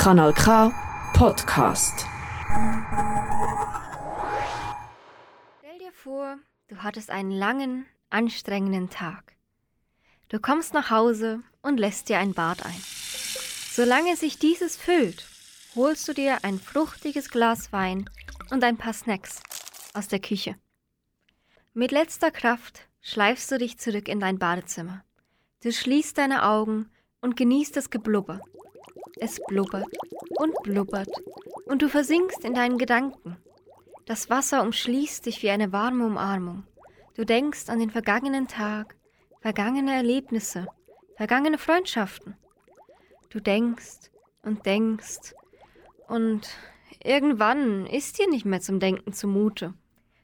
Kanal K Podcast. Stell dir vor, du hattest einen langen, anstrengenden Tag. Du kommst nach Hause und lässt dir ein Bad ein. Solange sich dieses füllt, holst du dir ein fruchtiges Glas Wein und ein paar Snacks aus der Küche. Mit letzter Kraft schleifst du dich zurück in dein Badezimmer. Du schließt deine Augen und genießt das Geblubber. Es blubbert und blubbert und du versinkst in deinen Gedanken. Das Wasser umschließt dich wie eine warme Umarmung. Du denkst an den vergangenen Tag, vergangene Erlebnisse, vergangene Freundschaften. Du denkst und denkst und irgendwann ist dir nicht mehr zum Denken zumute.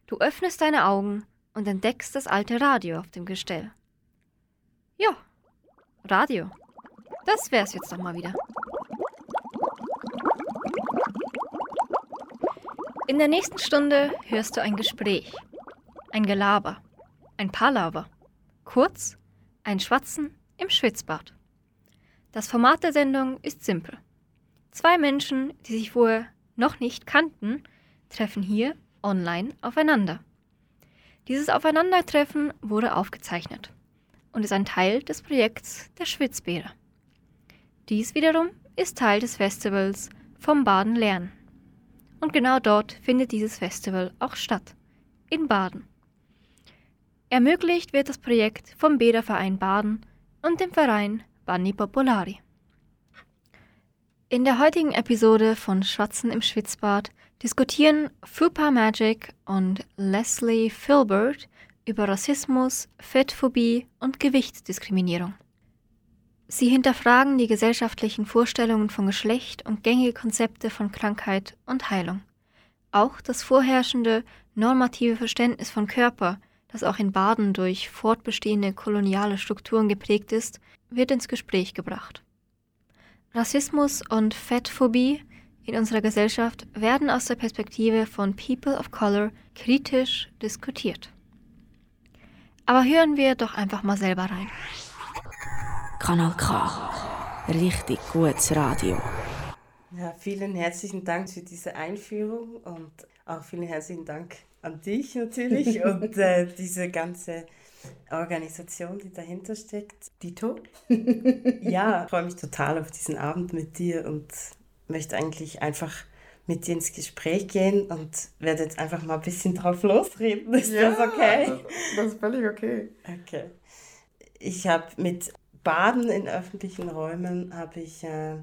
Du öffnest deine Augen und entdeckst das alte Radio auf dem Gestell. Ja, Radio. Das wär's jetzt doch mal wieder. In der nächsten Stunde hörst du ein Gespräch, ein Gelaber, ein Palaver, kurz ein Schwatzen im Schwitzbad. Das Format der Sendung ist simpel. Zwei Menschen, die sich vorher noch nicht kannten, treffen hier online aufeinander. Dieses Aufeinandertreffen wurde aufgezeichnet und ist ein Teil des Projekts der Schwitzbäder. Dies wiederum ist Teil des Festivals vom Baden lernen. Und genau dort findet dieses Festival auch statt, in Baden. Ermöglicht wird das Projekt vom Bäderverein Baden und dem Verein Banni Popolari. In der heutigen Episode von Schwatzen im Schwitzbad diskutieren Fupa Magic und Leslie Filbert über Rassismus, Fettphobie und Gewichtsdiskriminierung. Sie hinterfragen die gesellschaftlichen Vorstellungen von Geschlecht und gängige Konzepte von Krankheit und Heilung. Auch das vorherrschende normative Verständnis von Körper, das auch in Baden durch fortbestehende koloniale Strukturen geprägt ist, wird ins Gespräch gebracht. Rassismus und Fettphobie in unserer Gesellschaft werden aus der Perspektive von People of Color kritisch diskutiert. Aber hören wir doch einfach mal selber rein. Kanal K. Richtig gutes Radio. Ja, vielen herzlichen Dank für diese Einführung und auch vielen herzlichen Dank an dich natürlich und äh, diese ganze Organisation, die dahinter steckt. Dito? ja, ich freue mich total auf diesen Abend mit dir und möchte eigentlich einfach mit dir ins Gespräch gehen und werde jetzt einfach mal ein bisschen drauf losreden. Ist ja, das okay? Das, das ist völlig okay. Okay. Ich habe mit Baden in öffentlichen Räumen habe ich äh,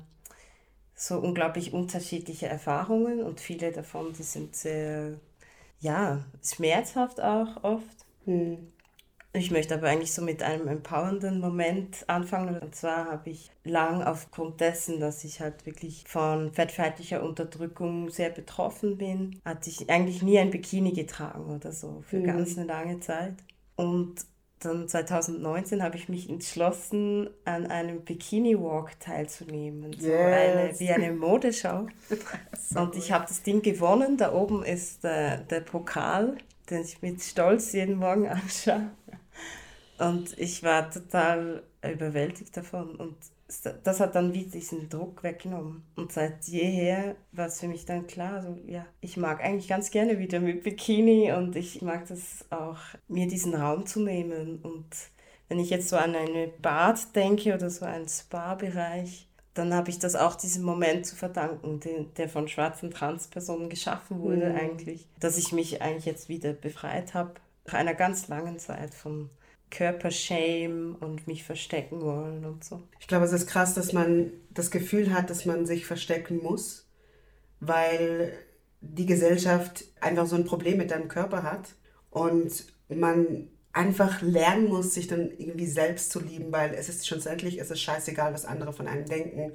so unglaublich unterschiedliche Erfahrungen und viele davon, die sind sehr, ja, schmerzhaft auch oft. Hm. Ich möchte aber eigentlich so mit einem empowernden Moment anfangen. Und zwar habe ich lang aufgrund dessen, dass ich halt wirklich von fettfeindlicher Unterdrückung sehr betroffen bin, hatte ich eigentlich nie ein Bikini getragen oder so für mhm. ganz eine lange Zeit. Und dann 2019 habe ich mich entschlossen, an einem Bikini Walk teilzunehmen. So yes. eine, wie eine Modeschau. und ich habe das Ding gewonnen. Da oben ist äh, der Pokal, den ich mit Stolz jeden Morgen anschaue. Und ich war total überwältigt davon. Und das hat dann wie diesen Druck weggenommen. Und seit jeher war es für mich dann klar, so, ja, ich mag eigentlich ganz gerne wieder mit Bikini und ich mag das auch, mir diesen Raum zu nehmen. Und wenn ich jetzt so an eine Bad denke oder so einen Spa-Bereich, dann habe ich das auch diesem Moment zu verdanken, den, der von schwarzen Transpersonen geschaffen wurde mhm. eigentlich, dass ich mich eigentlich jetzt wieder befreit habe nach einer ganz langen Zeit von Körpershame und mich verstecken wollen und so. Ich glaube, es ist krass, dass man das Gefühl hat, dass man sich verstecken muss, weil die Gesellschaft einfach so ein Problem mit deinem Körper hat und man einfach lernen muss, sich dann irgendwie selbst zu lieben, weil es ist schlussendlich, es ist scheißegal, was andere von einem denken.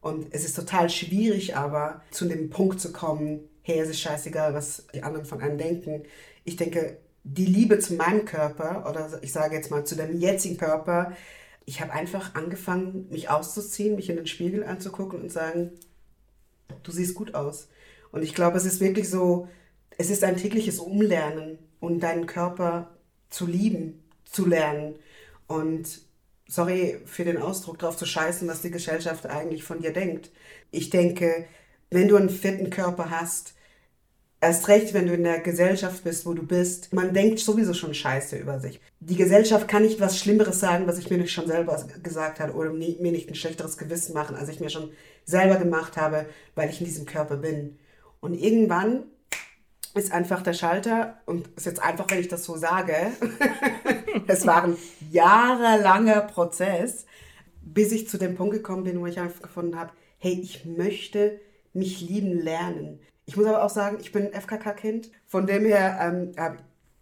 Und es ist total schwierig, aber zu dem Punkt zu kommen, hey, es ist scheißegal, was die anderen von einem denken. Ich denke, die Liebe zu meinem Körper oder ich sage jetzt mal zu dem jetzigen Körper, ich habe einfach angefangen, mich auszuziehen, mich in den Spiegel anzugucken und sagen, du siehst gut aus. Und ich glaube, es ist wirklich so, es ist ein tägliches Umlernen und deinen Körper zu lieben, zu lernen. Und sorry für den Ausdruck, drauf zu scheißen, was die Gesellschaft eigentlich von dir denkt. Ich denke, wenn du einen fitten Körper hast, erst recht, wenn du in der Gesellschaft bist, wo du bist, man denkt sowieso schon Scheiße über sich. Die Gesellschaft kann nicht was Schlimmeres sagen, was ich mir nicht schon selber gesagt habe oder mir nicht ein schlechteres Gewissen machen, als ich mir schon selber gemacht habe, weil ich in diesem Körper bin. Und irgendwann ist einfach der Schalter, und ist jetzt einfach, wenn ich das so sage, es war ein jahrelanger Prozess, bis ich zu dem Punkt gekommen bin, wo ich einfach gefunden habe, hey, ich möchte mich lieben lernen. Ich muss aber auch sagen, ich bin FKK-Kind. Von dem her ähm,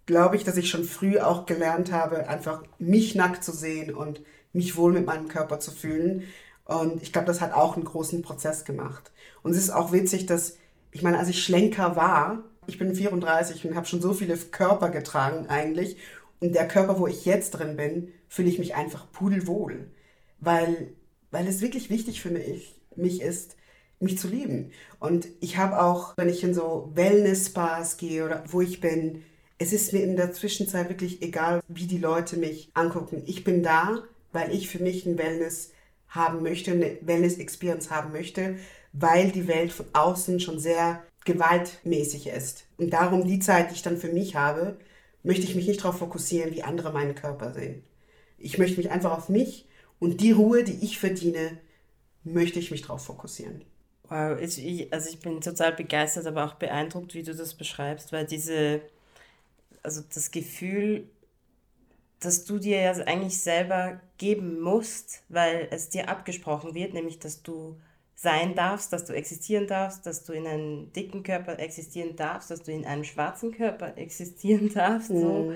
glaube ich, dass ich schon früh auch gelernt habe, einfach mich nackt zu sehen und mich wohl mit meinem Körper zu fühlen. Und ich glaube, das hat auch einen großen Prozess gemacht. Und es ist auch witzig, dass, ich meine, als ich Schlenker war, ich bin 34 und habe schon so viele Körper getragen eigentlich. Und der Körper, wo ich jetzt drin bin, fühle ich mich einfach pudelwohl. Weil, weil es wirklich wichtig für mich, mich ist, mich zu lieben. Und ich habe auch, wenn ich in so Wellness-Spas gehe oder wo ich bin, es ist mir in der Zwischenzeit wirklich egal, wie die Leute mich angucken. Ich bin da, weil ich für mich ein Wellness haben möchte, eine Wellness-Experience haben möchte, weil die Welt von außen schon sehr gewaltmäßig ist. Und darum die Zeit, die ich dann für mich habe, möchte ich mich nicht darauf fokussieren, wie andere meinen Körper sehen. Ich möchte mich einfach auf mich und die Ruhe, die ich verdiene, möchte ich mich darauf fokussieren. Wow, ich, also ich bin total begeistert, aber auch beeindruckt, wie du das beschreibst, weil diese, also das Gefühl, dass du dir ja eigentlich selber geben musst, weil es dir abgesprochen wird, nämlich dass du sein darfst, dass du existieren darfst, dass du in einem dicken Körper existieren darfst, dass du in einem schwarzen Körper existieren darfst, mhm. so,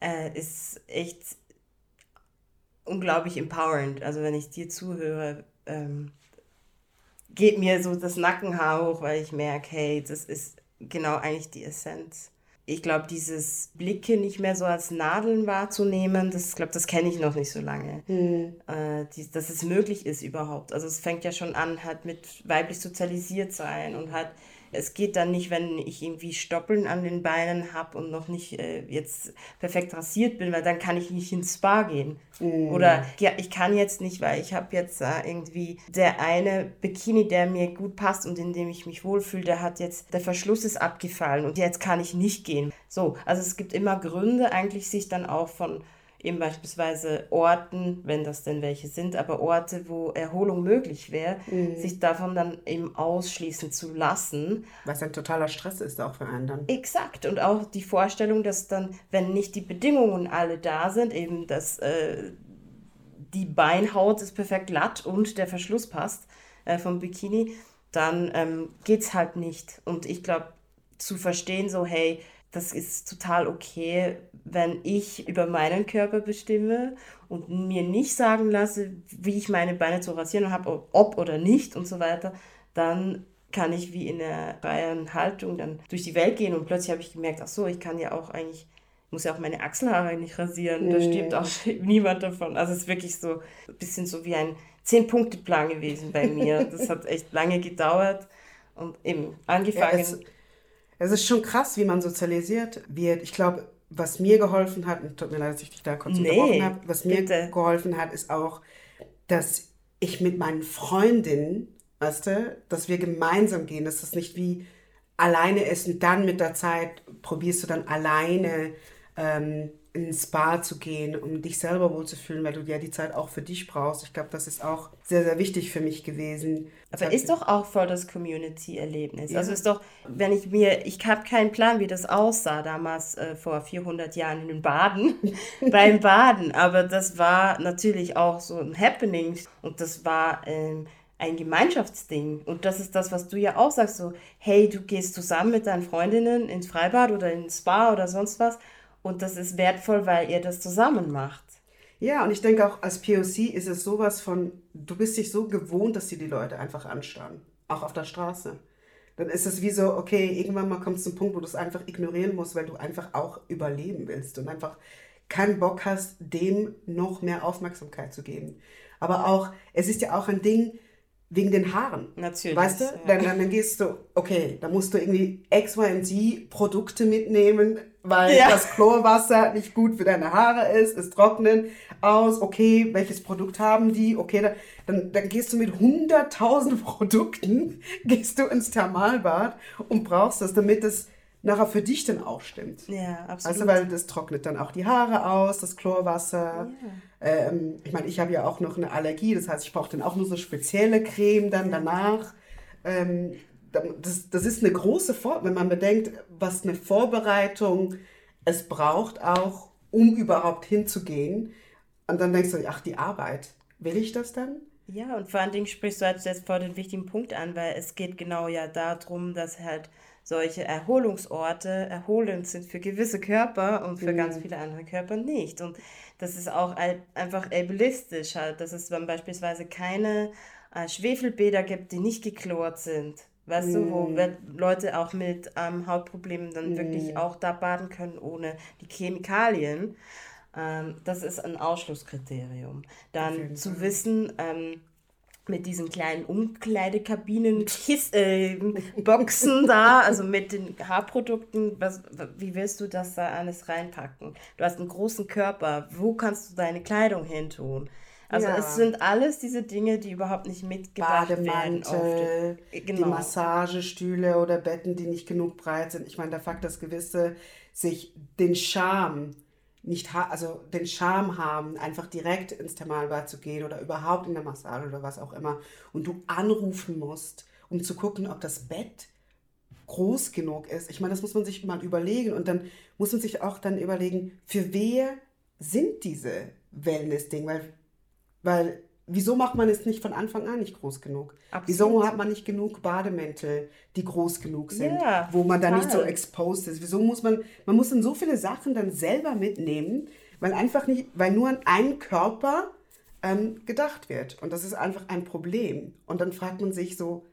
äh, ist echt unglaublich empowernd. Also wenn ich dir zuhöre, ähm, geht mir so das Nackenhaar hoch, weil ich merke, hey, das ist genau eigentlich die Essenz ich glaube, dieses Blicke nicht mehr so als Nadeln wahrzunehmen, das glaube, das kenne ich noch nicht so lange. Mhm. Äh, die, dass es möglich ist überhaupt. Also es fängt ja schon an, halt mit weiblich sozialisiert sein und halt es geht dann nicht, wenn ich irgendwie Stoppeln an den Beinen habe und noch nicht äh, jetzt perfekt rasiert bin, weil dann kann ich nicht ins Spa gehen. Mm. Oder ja, ich kann jetzt nicht, weil ich habe jetzt äh, irgendwie der eine Bikini, der mir gut passt und in dem ich mich wohlfühle, der hat jetzt, der Verschluss ist abgefallen und jetzt kann ich nicht gehen. So, also es gibt immer Gründe eigentlich, sich dann auch von eben beispielsweise Orten, wenn das denn welche sind, aber Orte, wo Erholung möglich wäre, mhm. sich davon dann eben ausschließen zu lassen. Was ein totaler Stress ist auch für einen dann. Exakt. Und auch die Vorstellung, dass dann, wenn nicht die Bedingungen alle da sind, eben dass äh, die Beinhaut ist perfekt glatt und der Verschluss passt äh, vom Bikini, dann ähm, geht es halt nicht. Und ich glaube, zu verstehen, so, hey, das ist total okay, wenn ich über meinen Körper bestimme und mir nicht sagen lasse, wie ich meine Beine zu rasieren habe, ob oder nicht und so weiter, dann kann ich wie in einer freien Haltung dann durch die Welt gehen und plötzlich habe ich gemerkt, ach so, ich kann ja auch eigentlich, muss ja auch meine Achselhaare nicht rasieren, da stirbt auch niemand davon. Also es ist wirklich so ein bisschen so wie ein Zehn-Punkte-Plan gewesen bei mir. Das hat echt lange gedauert und eben angefangen. Ja, es ist schon krass, wie man sozialisiert wird. Ich glaube, was mir geholfen hat, und tut mir leid, dass ich dich da kurz nee, unterbrochen habe, was mir bitte. geholfen hat, ist auch, dass ich mit meinen Freundinnen, weißt du, dass wir gemeinsam gehen, dass das nicht wie alleine ist und dann mit der Zeit probierst du dann alleine ähm, ins Spa zu gehen, um dich selber wohlzufühlen, weil du ja die Zeit auch für dich brauchst. Ich glaube, das ist auch sehr, sehr wichtig für mich gewesen. Aber ist doch auch voll das Community-Erlebnis. Ja. Also ist doch, wenn ich mir, ich habe keinen Plan, wie das aussah damals äh, vor 400 Jahren in den Baden, beim Baden, aber das war natürlich auch so ein Happening und das war ähm, ein Gemeinschaftsding. Und das ist das, was du ja auch sagst, so, hey, du gehst zusammen mit deinen Freundinnen ins Freibad oder ins Spa oder sonst was und das ist wertvoll, weil ihr das zusammen macht. Ja, und ich denke auch als POC ist es sowas von, du bist dich so gewohnt, dass sie die Leute einfach anstarren. Auch auf der Straße. Dann ist es wie so, okay, irgendwann mal kommt es zum Punkt, wo du es einfach ignorieren musst, weil du einfach auch überleben willst und einfach keinen Bock hast, dem noch mehr Aufmerksamkeit zu geben. Aber auch, es ist ja auch ein Ding, wegen den Haaren. Natürlich. Weißt du? ja. Dann, dann, dann gehst du, okay, da musst du irgendwie X, Y und Z Produkte mitnehmen, weil Ja. das Chlorwasser nicht gut für deine Haare ist, es trocknen aus, okay, welches Produkt haben die, okay, dann, dann, dann gehst du mit 100.000 Produkten, gehst du ins Thermalbad und brauchst das, damit es nachher für dich dann auch stimmt. Ja, absolut. Also, weil das trocknet dann auch die Haare aus, das Chlorwasser. Ähm, ich meine, ich habe ja auch noch eine Allergie, das heißt, ich brauche dann auch nur so spezielle Creme dann danach. Ähm, das, das ist eine große Vor wenn man bedenkt, was eine Vorbereitung es braucht auch, um überhaupt hinzugehen. Und dann denkst du, ach, die Arbeit, will ich das dann? Ja, und vor allen Dingen sprichst du halt jetzt vor den wichtigen Punkt an, weil es geht genau ja darum, dass halt solche Erholungsorte erholend sind für gewisse Körper und für ganz viele andere Körper nicht. Und das ist auch ein- einfach ableistisch halt, dass es dann beispielsweise keine äh, Schwefelbäder gibt, die nicht geklort sind. Weißt du, wo we- Leute auch mit ähm, Hautproblemen dann wirklich auch da baden können ohne die Chemikalien. Ähm, das ist ein Ausschlusskriterium. Dann zu wissen, ähm, mit diesen kleinen Umkleidekabinen, Kiss, äh, Boxen da, also mit den Haarprodukten, was, wie willst du das da alles reinpacken? Du hast einen großen Körper, wo kannst du deine Kleidung hin tun? Also Ja. es sind alles diese Dinge, die überhaupt nicht mitgedacht werden. Bademantel, oft. die Genau. Massagestühle oder Betten, die nicht genug breit sind. Ich meine, der Fakt, dass gewisse sich den Charme nicht also den Charme haben, einfach direkt ins Thermalbad zu gehen oder überhaupt in der Massage oder was auch immer und du anrufen musst, um zu gucken, ob das Bett groß genug ist. Ich meine, das muss man sich mal überlegen und dann muss man sich auch dann überlegen, für wer sind diese Wellness-Dinge, weil weil, wieso macht man es nicht von Anfang an nicht groß genug? Absolut. Wieso hat man nicht genug Bademäntel, die groß genug sind, Ja, wo man dann nicht so exposed ist? Wieso muss man, man muss dann so viele Sachen dann selber mitnehmen, weil einfach nicht, weil nur an einen Körper ähm, gedacht wird. Und das ist einfach ein Problem. Und dann fragt man sich so,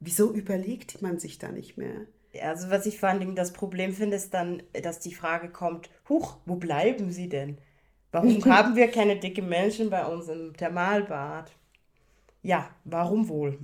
wieso überlegt man sich da nicht mehr? Also was ich vor allen Dingen das Problem finde, ist dann, dass die Frage kommt, huch, wo bleiben sie denn? Warum haben wir keine dicke Menschen bei uns im Thermalbad? Ja, warum wohl?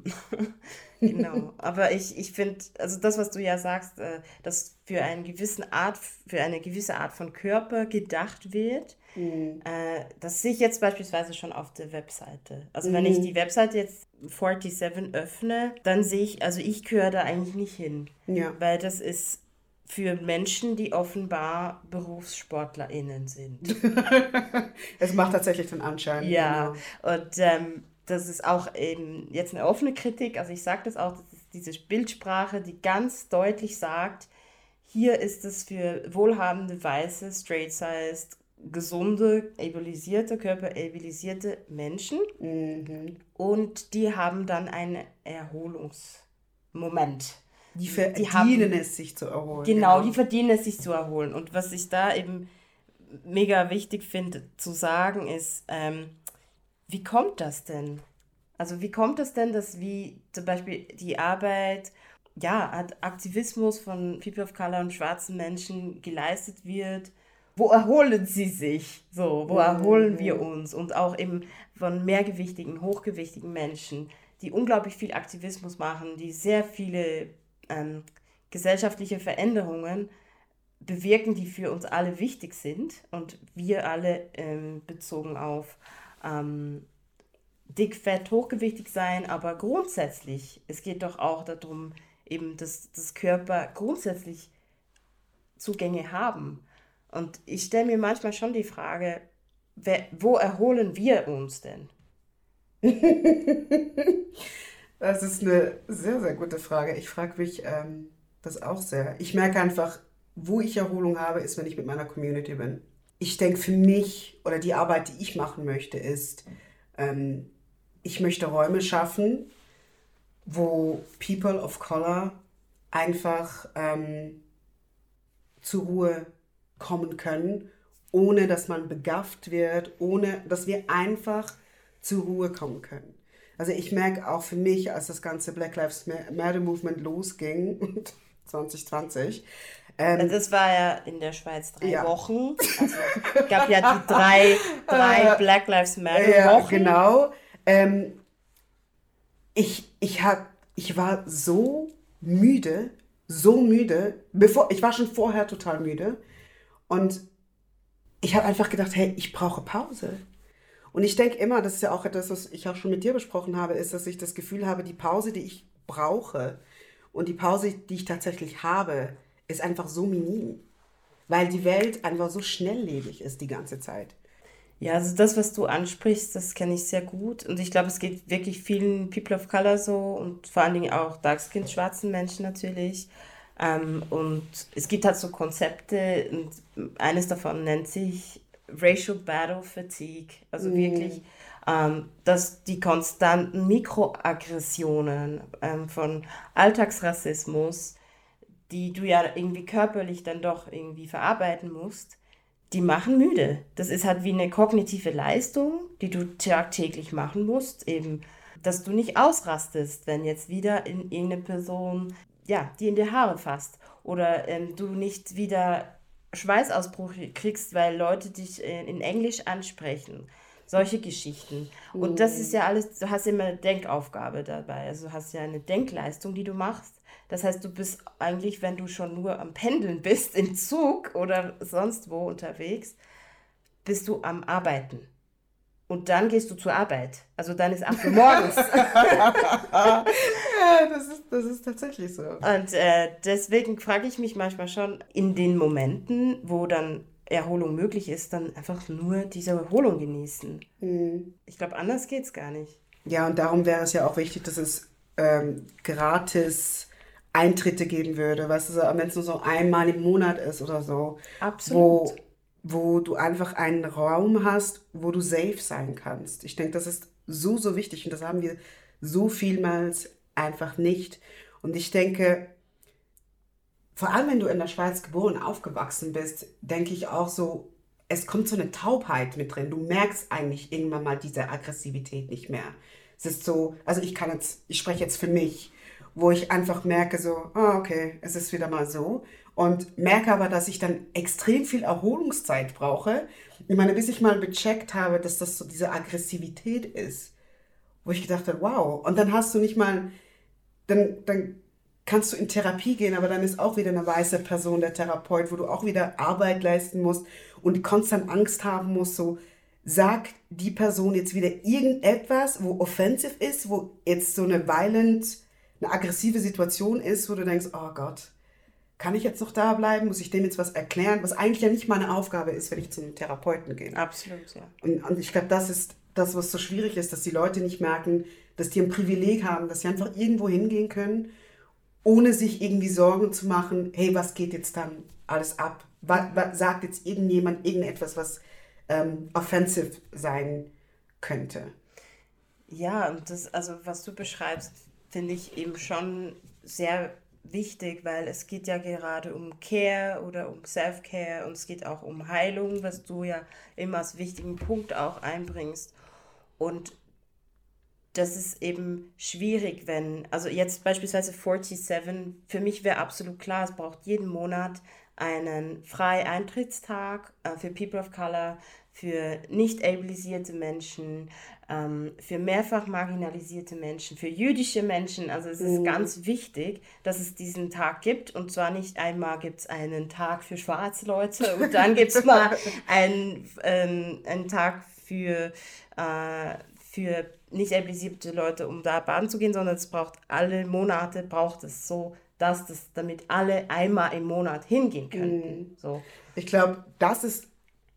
genau. Aber ich, ich finde, also das, was du ja sagst, äh, dass für, einen gewissen Art, für eine gewisse Art von Körper gedacht wird, äh, das sehe ich jetzt beispielsweise schon auf der Webseite. Also wenn ich die Webseite jetzt 47 öffne, dann sehe ich, also ich gehöre da eigentlich nicht hin. Ja. Weil das ist für Menschen, die offenbar BerufssportlerInnen sind. Es macht tatsächlich den Anschein. Ja, genau. und ähm, das ist auch eben jetzt eine offene Kritik. Also ich sage das auch, das ist diese Bildsprache, die ganz deutlich sagt, hier ist es für wohlhabende, weiße, straight-sized, gesunde, abilisierte, körperabilisierte Menschen. Mhm. Und die haben dann einen Erholungsmoment. Die verdienen haben- es, sich zu erholen. Genau, die verdienen es, sich zu erholen. Und was ich da eben mega wichtig finde zu sagen, ist, ähm, wie kommt das denn? Also wie kommt es denn, dass wie zum Beispiel die Arbeit, ja, Akt- Aktivismus von People of Color und schwarzen Menschen geleistet wird? Wo erholen sie sich? So, wo erholen wir uns? Und auch eben von mehrgewichtigen, hochgewichtigen Menschen, die unglaublich viel Aktivismus machen, die sehr viele ähm, gesellschaftliche Veränderungen bewirken, die für uns alle wichtig sind und wir alle ähm, bezogen auf ähm, dick, fett, hochgewichtig sein, aber grundsätzlich, es geht doch auch darum, eben, dass das Körper grundsätzlich Zugänge haben. Und ich stelle mir manchmal schon die Frage, wer, wo erholen wir uns denn? Das ist eine sehr, sehr gute Frage. Ich frage mich ähm, das auch sehr. Ich merke einfach, wo ich Erholung habe, ist, wenn ich mit meiner Community bin. Ich denke, für mich oder die Arbeit, die ich machen möchte, ist, ähm, ich möchte Räume schaffen, wo People of Color einfach ähm, zur Ruhe kommen können, ohne dass man begafft wird, ohne dass wir einfach zur Ruhe kommen können. Also ich merke auch für mich, als das ganze Black Lives Matter Movement losging, 2020, ähm, Das war ja in der Schweiz drei Ja. Wochen. Also, es gab ja die drei, drei Black Lives Matter ja, Wochen. genau, ähm, ich, ich, hab, ich war so müde, so müde, bevor, ich war schon vorher total müde und ich habe einfach gedacht, hey, ich brauche Pause. Und ich denke immer, das ist ja auch etwas, was ich auch schon mit dir besprochen habe, ist, dass ich das Gefühl habe, die Pause, die ich brauche und die Pause, die ich tatsächlich habe, ist einfach so minim. Weil die Welt einfach so schnelllebig ist die ganze Zeit. Ja, also das, was du ansprichst, das kenne ich sehr gut. Und ich glaube, es geht wirklich vielen People of Color so und vor allen Dingen auch Dark-Skinned schwarzen Menschen natürlich. Ähm, und es gibt halt so Konzepte und eines davon nennt sich Racial Battle Fatigue. Also mhm. wirklich, ähm, dass die konstanten Mikroaggressionen ähm, von Alltagsrassismus, die du ja irgendwie körperlich dann doch irgendwie verarbeiten musst, die machen müde. Das ist halt wie eine kognitive Leistung, die du tagtäglich machen musst, eben, dass du nicht ausrastest, wenn jetzt wieder in irgendeine Person, ja, die in die Haare fasst oder ähm, du nicht wieder Schweißausbruch kriegst, weil Leute dich in, Englisch ansprechen. Solche Geschichten. Und das ist ja alles, du hast ja immer eine Denkaufgabe dabei. Also du hast ja eine Denkleistung, die du machst. Das heißt, du bist eigentlich, wenn du schon nur am Pendeln bist, im Zug oder sonst wo unterwegs, bist du am Arbeiten. Und dann gehst du zur Arbeit. Also dann ist 8 Uhr morgens. ja, das ist, das ist tatsächlich so. Und äh, deswegen frage ich mich manchmal schon, in den Momenten, wo dann Erholung möglich ist, dann einfach nur diese Erholung genießen. Mhm. Ich glaube, anders geht es gar nicht. Ja, und darum wäre es ja auch wichtig, dass es ähm, gratis Eintritte geben würde, weißt du, wenn es nur so einmal im Monat ist oder so. Absolut. Wo, wo du einfach einen Raum hast, wo du safe sein kannst. Ich denke, das ist so, so wichtig und das haben wir so vielmals einfach nicht. Und ich denke, vor allem wenn du in der Schweiz geboren, aufgewachsen bist, denke ich auch so, es kommt so eine Taubheit mit drin. Du merkst eigentlich irgendwann mal diese Aggressivität nicht mehr. Es ist so, also ich kann jetzt, ich spreche jetzt für mich wo ich einfach merke, so, oh, okay, es ist wieder mal so. Und merke aber, dass ich dann extrem viel Erholungszeit brauche. Ich meine, bis ich mal gecheckt habe, dass das so diese Aggressivität ist, wo ich gedacht habe, wow. Und dann hast du nicht mal, dann, dann kannst du in Therapie gehen, aber dann ist auch wieder eine weiße Person der Therapeut, wo du auch wieder Arbeit leisten musst und konstant Angst haben musst, so, sagt die Person jetzt wieder irgendetwas, wo offensiv ist, wo jetzt so eine violent eine aggressive Situation ist, wo du denkst, oh Gott, kann ich jetzt noch da bleiben? Muss ich dem jetzt was erklären? Was eigentlich ja nicht meine Aufgabe ist, wenn ich zum Therapeuten gehe. Absolut, ja. Und, und ich glaube, das ist das, was so schwierig ist, dass die Leute nicht merken, dass die ein Privileg haben, dass sie einfach irgendwo hingehen können, ohne sich irgendwie Sorgen zu machen, hey, was geht jetzt dann alles ab? Was, was sagt jetzt irgendjemand irgendetwas, was ähm, offensive sein könnte? Ja, und das, also was du beschreibst, finde ich eben schon sehr wichtig, weil es geht ja gerade um Care oder um Self-Care und es geht auch um Heilung, was du ja immer als wichtigen Punkt auch einbringst. Und das ist eben schwierig, wenn, also jetzt beispielsweise 47, für mich wäre absolut klar, es braucht jeden Monat einen Freieintritttag äh, für People of Color, für nicht ableisierte Menschen, ähm, für mehrfach marginalisierte Menschen, für jüdische Menschen. Also es ist mhm. ganz wichtig, dass es diesen Tag gibt. Und zwar nicht einmal gibt es einen Tag für schwarze Leute und dann gibt es mal einen, ähm, einen Tag für, äh, für nicht ableisierte Leute, um da baden zu gehen, sondern es braucht alle Monate, braucht es so, dass das, damit alle einmal im Monat hingehen können. Mhm. So. Ich glaube, das ist,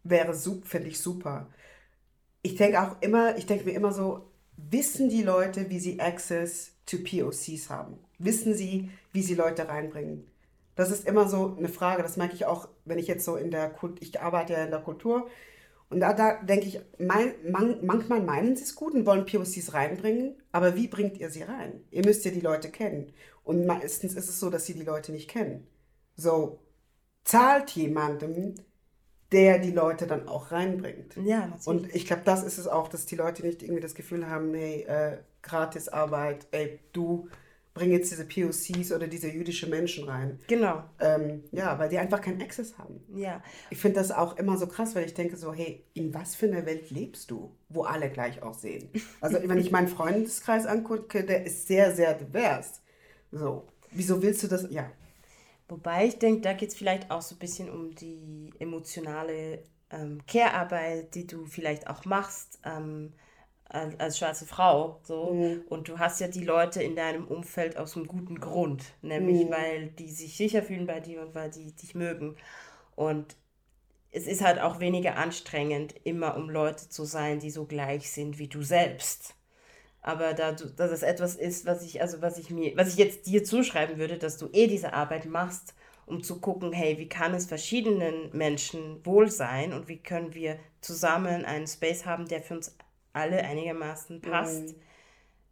wäre, finde ich super ich denke auch immer, ich denke mir immer so, wissen die Leute, wie sie Access to POCs haben? Wissen sie, wie sie Leute reinbringen? Das ist immer so eine Frage, das merke ich auch, wenn ich jetzt so in der Kultur, ich arbeite ja in der Kultur und da, da denke ich, mein, man, manchmal meinen sie es gut und wollen POCs reinbringen, aber wie bringt ihr sie rein? Ihr müsst ja die Leute kennen und meistens ist es so, dass sie die Leute nicht kennen. So, zahlt jemandem der die Leute dann auch reinbringt. Ja, natürlich. Und ich glaube, das ist es auch, dass die Leute nicht irgendwie das Gefühl haben, hey, äh, Gratisarbeit, ey, du bringe jetzt diese POCs oder diese jüdische Menschen rein. Genau. Ähm, ja, weil die einfach keinen Access haben. Ja. Ich finde das auch immer so krass, weil ich denke so, hey, in was für einer Welt lebst du, wo alle gleich aussehen? Also wenn ich meinen Freundeskreis angucke, der ist sehr, sehr divers. So, wieso willst du das? Ja. Wobei ich denke, da geht es vielleicht auch so ein bisschen um die emotionale ähm, Care-Arbeit, die du vielleicht auch machst. Ähm, als, als schwarze Frau so Mhm. und du hast ja die Leute in deinem Umfeld aus einem guten Grund, nämlich Mhm. weil die sich sicher fühlen bei dir und weil die dich mögen und es ist halt auch weniger anstrengend, immer um Leute zu sein, die so gleich sind wie du selbst. Aber da du, dass es etwas ist, was ich, also was ich mir, was ich jetzt dir zuschreiben würde, dass du eh diese Arbeit machst, um zu gucken, hey, wie kann es verschiedenen Menschen wohl sein und wie können wir zusammen einen Space haben, der für uns alle einigermaßen passt.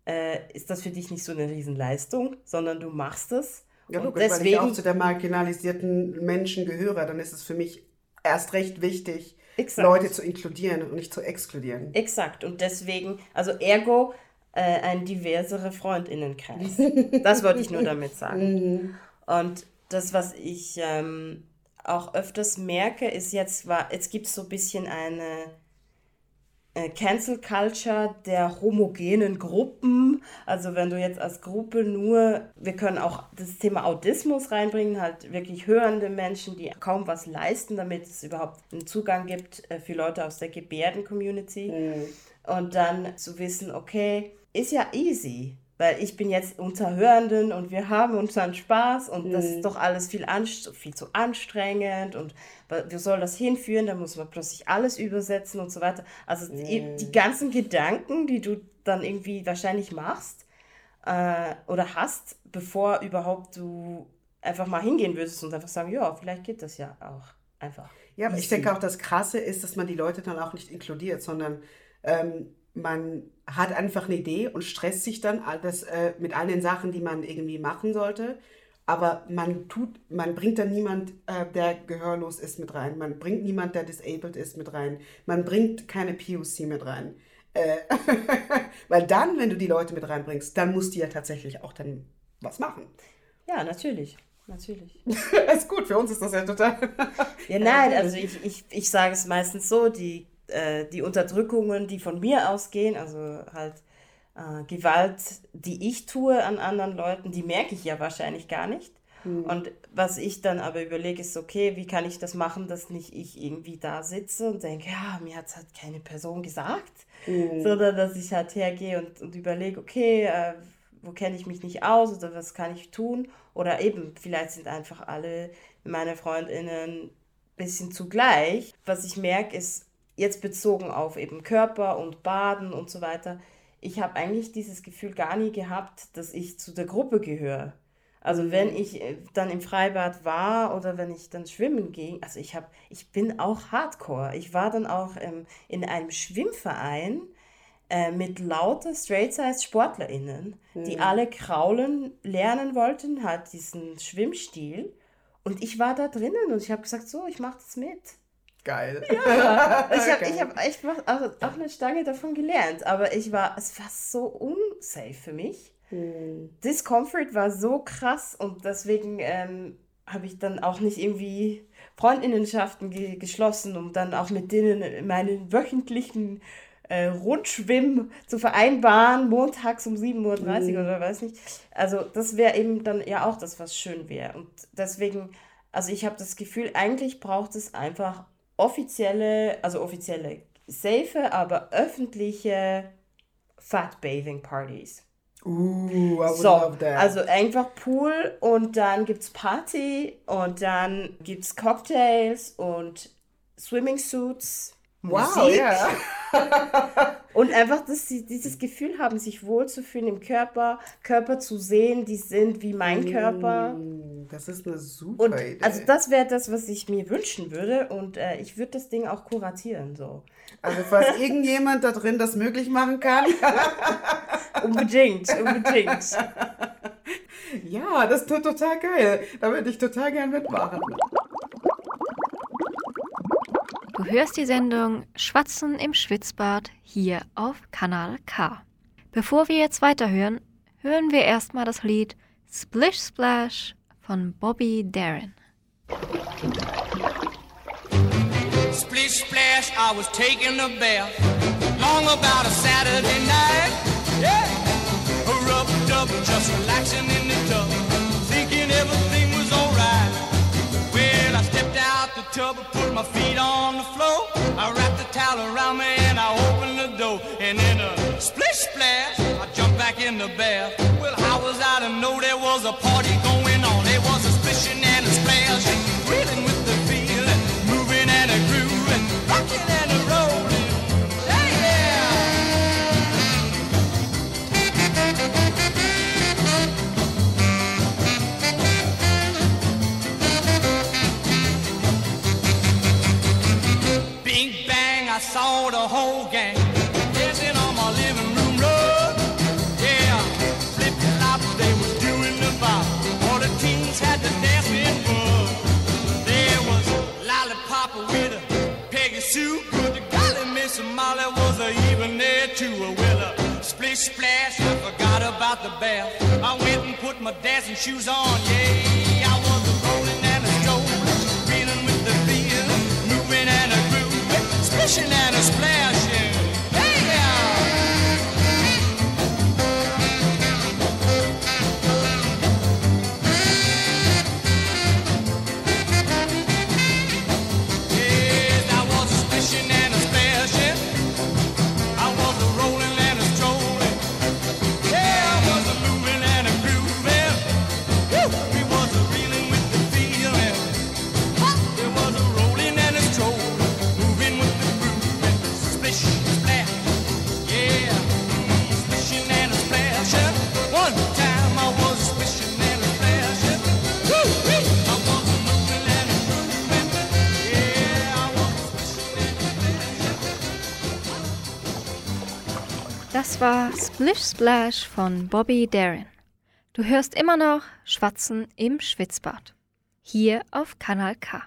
Äh, ist das für dich nicht so eine Riesenleistung, sondern du machst es. Ja, und logisch, weil ich auch deswegen, zu der marginalisierten Menschen gehöre, dann ist es für mich erst recht wichtig, Exakt. Leute zu inkludieren und nicht zu exkludieren. Exakt. Und deswegen, also ergo, äh, ein diversere Freundinnenkreis. Das wollte ich nur damit sagen. Und das, was ich ähm, auch öfters merke, ist jetzt, war, jetzt gibt es so ein bisschen eine Cancel Culture der homogenen Gruppen. Also wenn du jetzt als Gruppe nur, wir können auch das Thema Autismus reinbringen, halt wirklich hörende Menschen, die kaum was leisten, damit es überhaupt einen Zugang gibt äh, für Leute aus der Gebärden-Community. Und dann zu wissen, okay, ist ja easy. Weil ich bin jetzt unter Hörenden und wir haben unseren Spaß und das ist doch alles viel, viel zu anstrengend und wo soll das hinführen? Da muss man plötzlich alles übersetzen und so weiter. Also die, die ganzen Gedanken, die du dann irgendwie wahrscheinlich machst äh, oder hast, bevor überhaupt du einfach mal hingehen würdest und einfach sagen, ja, vielleicht geht das ja auch einfach. Ja, aber ich denke auch, das Krasse ist, dass man die Leute dann auch nicht inkludiert, sondern ähm, man hat einfach eine Idee und stresst sich dann alles äh, mit all den Sachen, die man irgendwie machen sollte. Aber man tut, man bringt dann niemand, äh, der gehörlos ist, mit rein. Man bringt niemand, der disabled ist, mit rein. Man bringt keine POC mit rein. Äh, weil dann, wenn du die Leute mit reinbringst, dann musst du ja tatsächlich auch dann was machen. Ja, natürlich. Natürlich. ist gut, für uns ist das ja total. Ja, nein, also ich, ich, ich sage es meistens so, die, äh, die Unterdrückungen, die von mir ausgehen, also halt äh, Gewalt, die ich tue an anderen Leuten, die merke ich ja wahrscheinlich gar nicht. Und was ich dann aber überlege, ist, okay, wie kann ich das machen, dass nicht ich irgendwie da sitze und denke, ja, mir hat es halt keine Person gesagt, sondern dass ich halt hergehe und, und überlege, okay, äh, wo kenne ich mich nicht aus oder was kann ich tun? Oder eben, vielleicht sind einfach alle meine Freundinnen ein bisschen zugleich. Was ich merke, ist jetzt bezogen auf eben Körper und Baden und so weiter, ich habe eigentlich dieses Gefühl gar nie gehabt, dass ich zu der Gruppe gehöre. Also wenn ich äh, dann im Freibad war oder wenn ich dann schwimmen ging, also ich habe, ich bin auch Hardcore. Ich war dann auch ähm, in einem Schwimmverein äh, mit lauter Straight-Size-SportlerInnen, die alle kraulen lernen wollten, halt diesen Schwimmstil. Und ich war da drinnen und ich habe gesagt, so, ich mache das mit. Geil. Ich habe hab echt was, also auch eine Stange davon gelernt, aber ich war, es war so unsafe für mich. Discomfort war so krass und deswegen ähm, habe ich dann auch nicht irgendwie Freundinnenschaften ge geschlossen, um dann auch mit denen meinen wöchentlichen äh, Rundschwimm zu vereinbaren, montags um 7.30 Uhr oder weiß nicht. Also das wäre eben dann ja auch das, was schön wäre. Und deswegen, also ich habe das Gefühl, eigentlich braucht es einfach offizielle, also offizielle, safe, aber öffentliche Fat Bathing Partys. Ooh, I would So, love that. also einfach Pool und dann gibt's Party und dann gibt's Cocktails und Swimming Suits. Wow, Musik ja. Und einfach, dass sie dieses Gefühl haben, sich wohlzufühlen im Körper, Körper zu sehen, die sind wie mein Körper. Mm, Das ist eine super Und Idee. also das wäre das, was ich mir wünschen würde. Und äh, ich würde das Ding auch kuratieren. So. Also falls irgendjemand da drin das möglich machen kann. Unbedingt, unbedingt. ja, das tut total geil. Da würde ich total gern mitmachen. Du hörst die Sendung Schwatzen im Schwitzbad hier auf Kanal K. Bevor wir jetzt weiterhören, hören wir erstmal das Lied Splish Splash von Bobby Darin. Splish splash, I was taking a bath. Long about a Saturday night. Yeah. Rubbed up, just relaxing in the tub. Out tub, put my feet on the floor. I wrapped the towel around me and I opened the door. And in a splish splash, I jumped back in the bath. Well, how was I to know there was a party going a splish splash, I forgot about the bath. I went and put my dancing shoes on. Yeah, I was a rolling and a strolling, feeling with the feeling, moving and a grooving, splishing and a splashing. War Splish Splash von Bobby Darin. Du hörst immer noch Schwatzen im Schwitzbad. Hier auf Kanal K.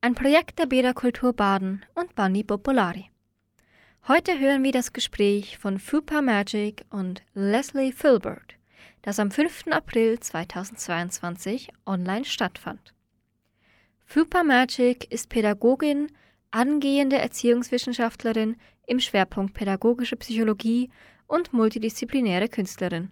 Ein Projekt der Bäderkultur Baden und Bunny Popolari. Heute hören wir das Gespräch von Fupa Magic und Leslie Filbert, das am 5. April 2022 online stattfand. Fupa Magic ist Pädagogin, angehende Erziehungswissenschaftlerin im Schwerpunkt pädagogische Psychologie und multidisziplinäre Künstlerin.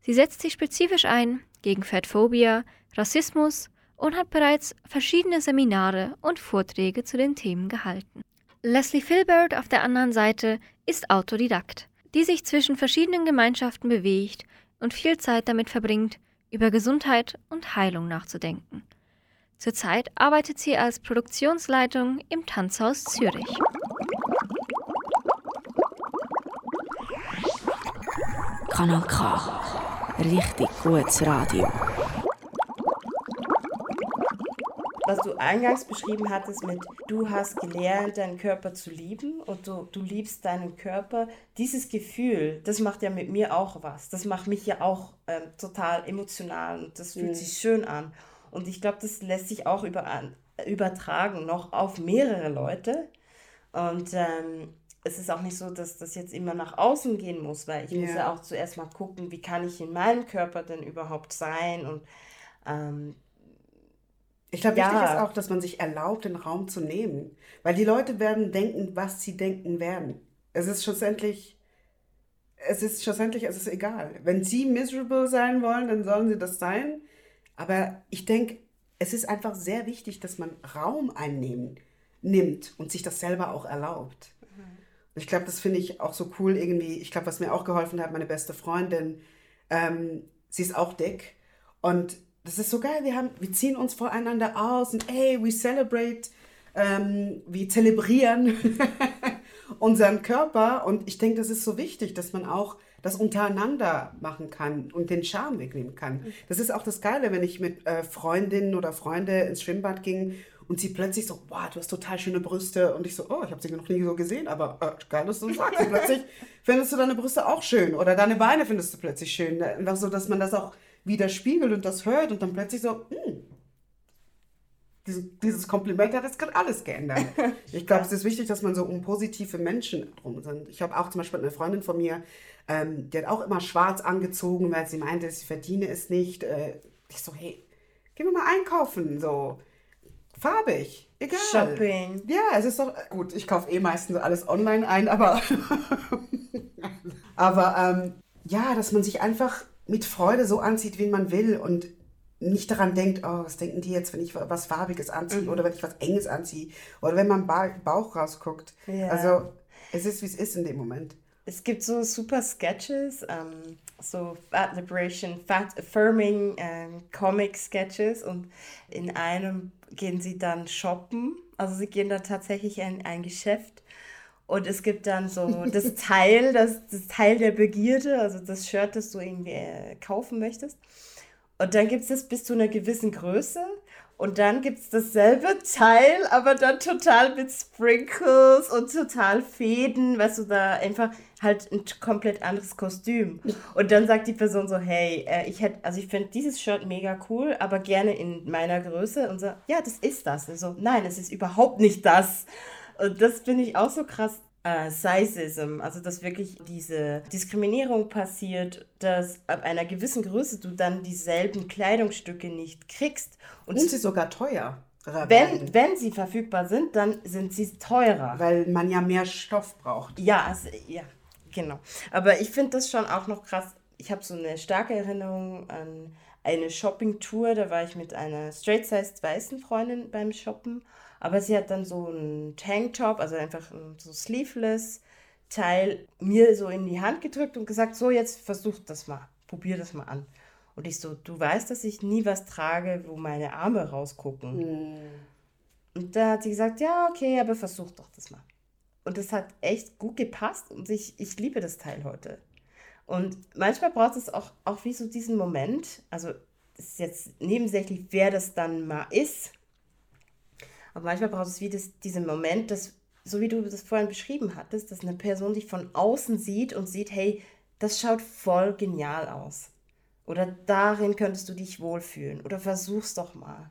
Sie setzt sich spezifisch ein gegen Fatphobia, Rassismus und hat bereits verschiedene Seminare und Vorträge zu den Themen gehalten. Leslie Filbert auf der anderen Seite ist Autodidakt, die sich zwischen verschiedenen Gemeinschaften bewegt und viel Zeit damit verbringt, über Gesundheit und Heilung nachzudenken. Zurzeit arbeitet sie als Produktionsleitung im Tanzhaus Zürich. Kanal K. Richtig gutes Radio. was du eingangs beschrieben hattest mit, du hast gelernt, deinen Körper zu lieben und du, du liebst deinen Körper, dieses Gefühl, das macht ja mit mir auch was. Das macht mich ja auch ähm, total emotional und das fühlt sich schön an. Und ich glaube, das lässt sich auch über, übertragen noch auf mehrere Leute. Und ähm, es ist auch nicht so, dass das jetzt immer nach außen gehen muss, weil ich muss Ja. ja auch zuerst mal gucken, wie kann ich in meinem Körper denn überhaupt sein und ähm, Ich glaube, wichtig Ja. ist auch, dass man sich erlaubt, den Raum zu nehmen. Weil die Leute werden denken, was sie denken werden. Es ist schlussendlich, es ist schlussendlich, es ist egal. Wenn sie miserable sein wollen, dann sollen sie das sein. Aber ich denke, es ist einfach sehr wichtig, dass man Raum einnehmen nimmt und sich das selber auch erlaubt. Ich glaube, das finde ich auch so cool irgendwie. Ich glaube, was mir auch geholfen hat, meine beste Freundin, ähm, sie ist auch dick. Und das ist so geil. Wir, haben, wir ziehen uns voreinander aus und ey, we celebrate, ähm, wir zelebrieren unseren Körper. Und ich denke, das ist so wichtig, dass man auch das untereinander machen kann und den Charme wegnehmen kann. Das ist auch das Geile, wenn ich mit äh, Freundinnen oder Freunde ins Schwimmbad ging und sie plötzlich so, wow, du hast total schöne Brüste. Und ich so, oh, ich habe sie noch nie so gesehen, aber äh, geil, dass du sagst. Und plötzlich findest du deine Brüste auch schön oder deine Beine findest du plötzlich schön. Einfach so, dass man das auch widerspiegelt und das hört und dann plötzlich so, hm, dieses, dieses Kompliment hat jetzt gerade alles geändert. Ich glaube, es ist wichtig, dass man so um positive Menschen drum sind. Ich habe auch zum Beispiel eine Freundin von mir, Ähm, die hat auch immer schwarz angezogen, weil sie meinte, sie verdiene es nicht. Äh, ich so, hey, gehen wir mal einkaufen, so farbig, egal. Shopping. Ja, es ist doch gut. Ich kaufe eh meistens alles online ein, aber aber ähm, ja, dass man sich einfach mit Freude so anzieht, wie man will und nicht daran denkt, oh, was denken die jetzt, wenn ich was Farbiges anziehe Mhm. oder wenn ich was Enges anziehe oder wenn man ba Bauch rausguckt. Ja. Also es ist, wie es ist in dem Moment. Es gibt so super Sketches, ähm, so Fat Liberation, Fat Affirming ähm, Comic Sketches und in einem gehen sie dann shoppen. Also sie gehen dann tatsächlich in ein Geschäft und es gibt dann so das Teil, das, das Teil der Begierde, also das Shirt, das du irgendwie äh, kaufen möchtest. Und dann gibt es das bis zu einer gewissen Größe. Und dann gibt es dasselbe Teil, aber dann total mit Sprinkles und total Fäden, weißt du, da einfach halt ein komplett anderes Kostüm. Und dann sagt die Person so, hey, äh, ich hätte, also ich finde dieses Shirt mega cool, aber gerne in meiner Größe. Und so, ja, das ist das. Und so, nein, es ist überhaupt nicht das. Und das finde ich auch so krass. Äh, Sizeism, also dass wirklich diese Diskriminierung passiert, dass ab einer gewissen Größe du dann dieselben Kleidungsstücke nicht kriegst. Und Und sie sogar teuer. wenn, wenn sie verfügbar sind, dann sind sie teurer. Weil man ja mehr Stoff braucht. Ja, also, ja, genau. Aber ich finde das schon auch noch krass. Ich habe so eine starke Erinnerung an eine Shopping-Tour. Da war ich mit einer straight-sized weißen Freundin beim Shoppen. Aber sie hat dann so einen Tanktop, also einfach ein so sleeveless Teil, mir so in die Hand gedrückt und gesagt, so jetzt versuch das mal, probier das mal an. Und ich so, du weißt, dass ich nie was trage, wo meine Arme rausgucken. Und da hat sie gesagt, ja, okay, aber versuch doch das mal. Und das hat echt gut gepasst und ich, ich liebe das Teil heute. Und manchmal braucht es auch, auch wie so diesen Moment, also das ist jetzt nebensächlich, wer das dann mal ist, aber manchmal braucht es wie das, diesen Moment, dass, so wie du das vorhin beschrieben hattest, dass eine Person dich von außen sieht und sieht, hey, das schaut voll genial aus. Oder darin könntest du dich wohlfühlen. Oder versuch's doch mal.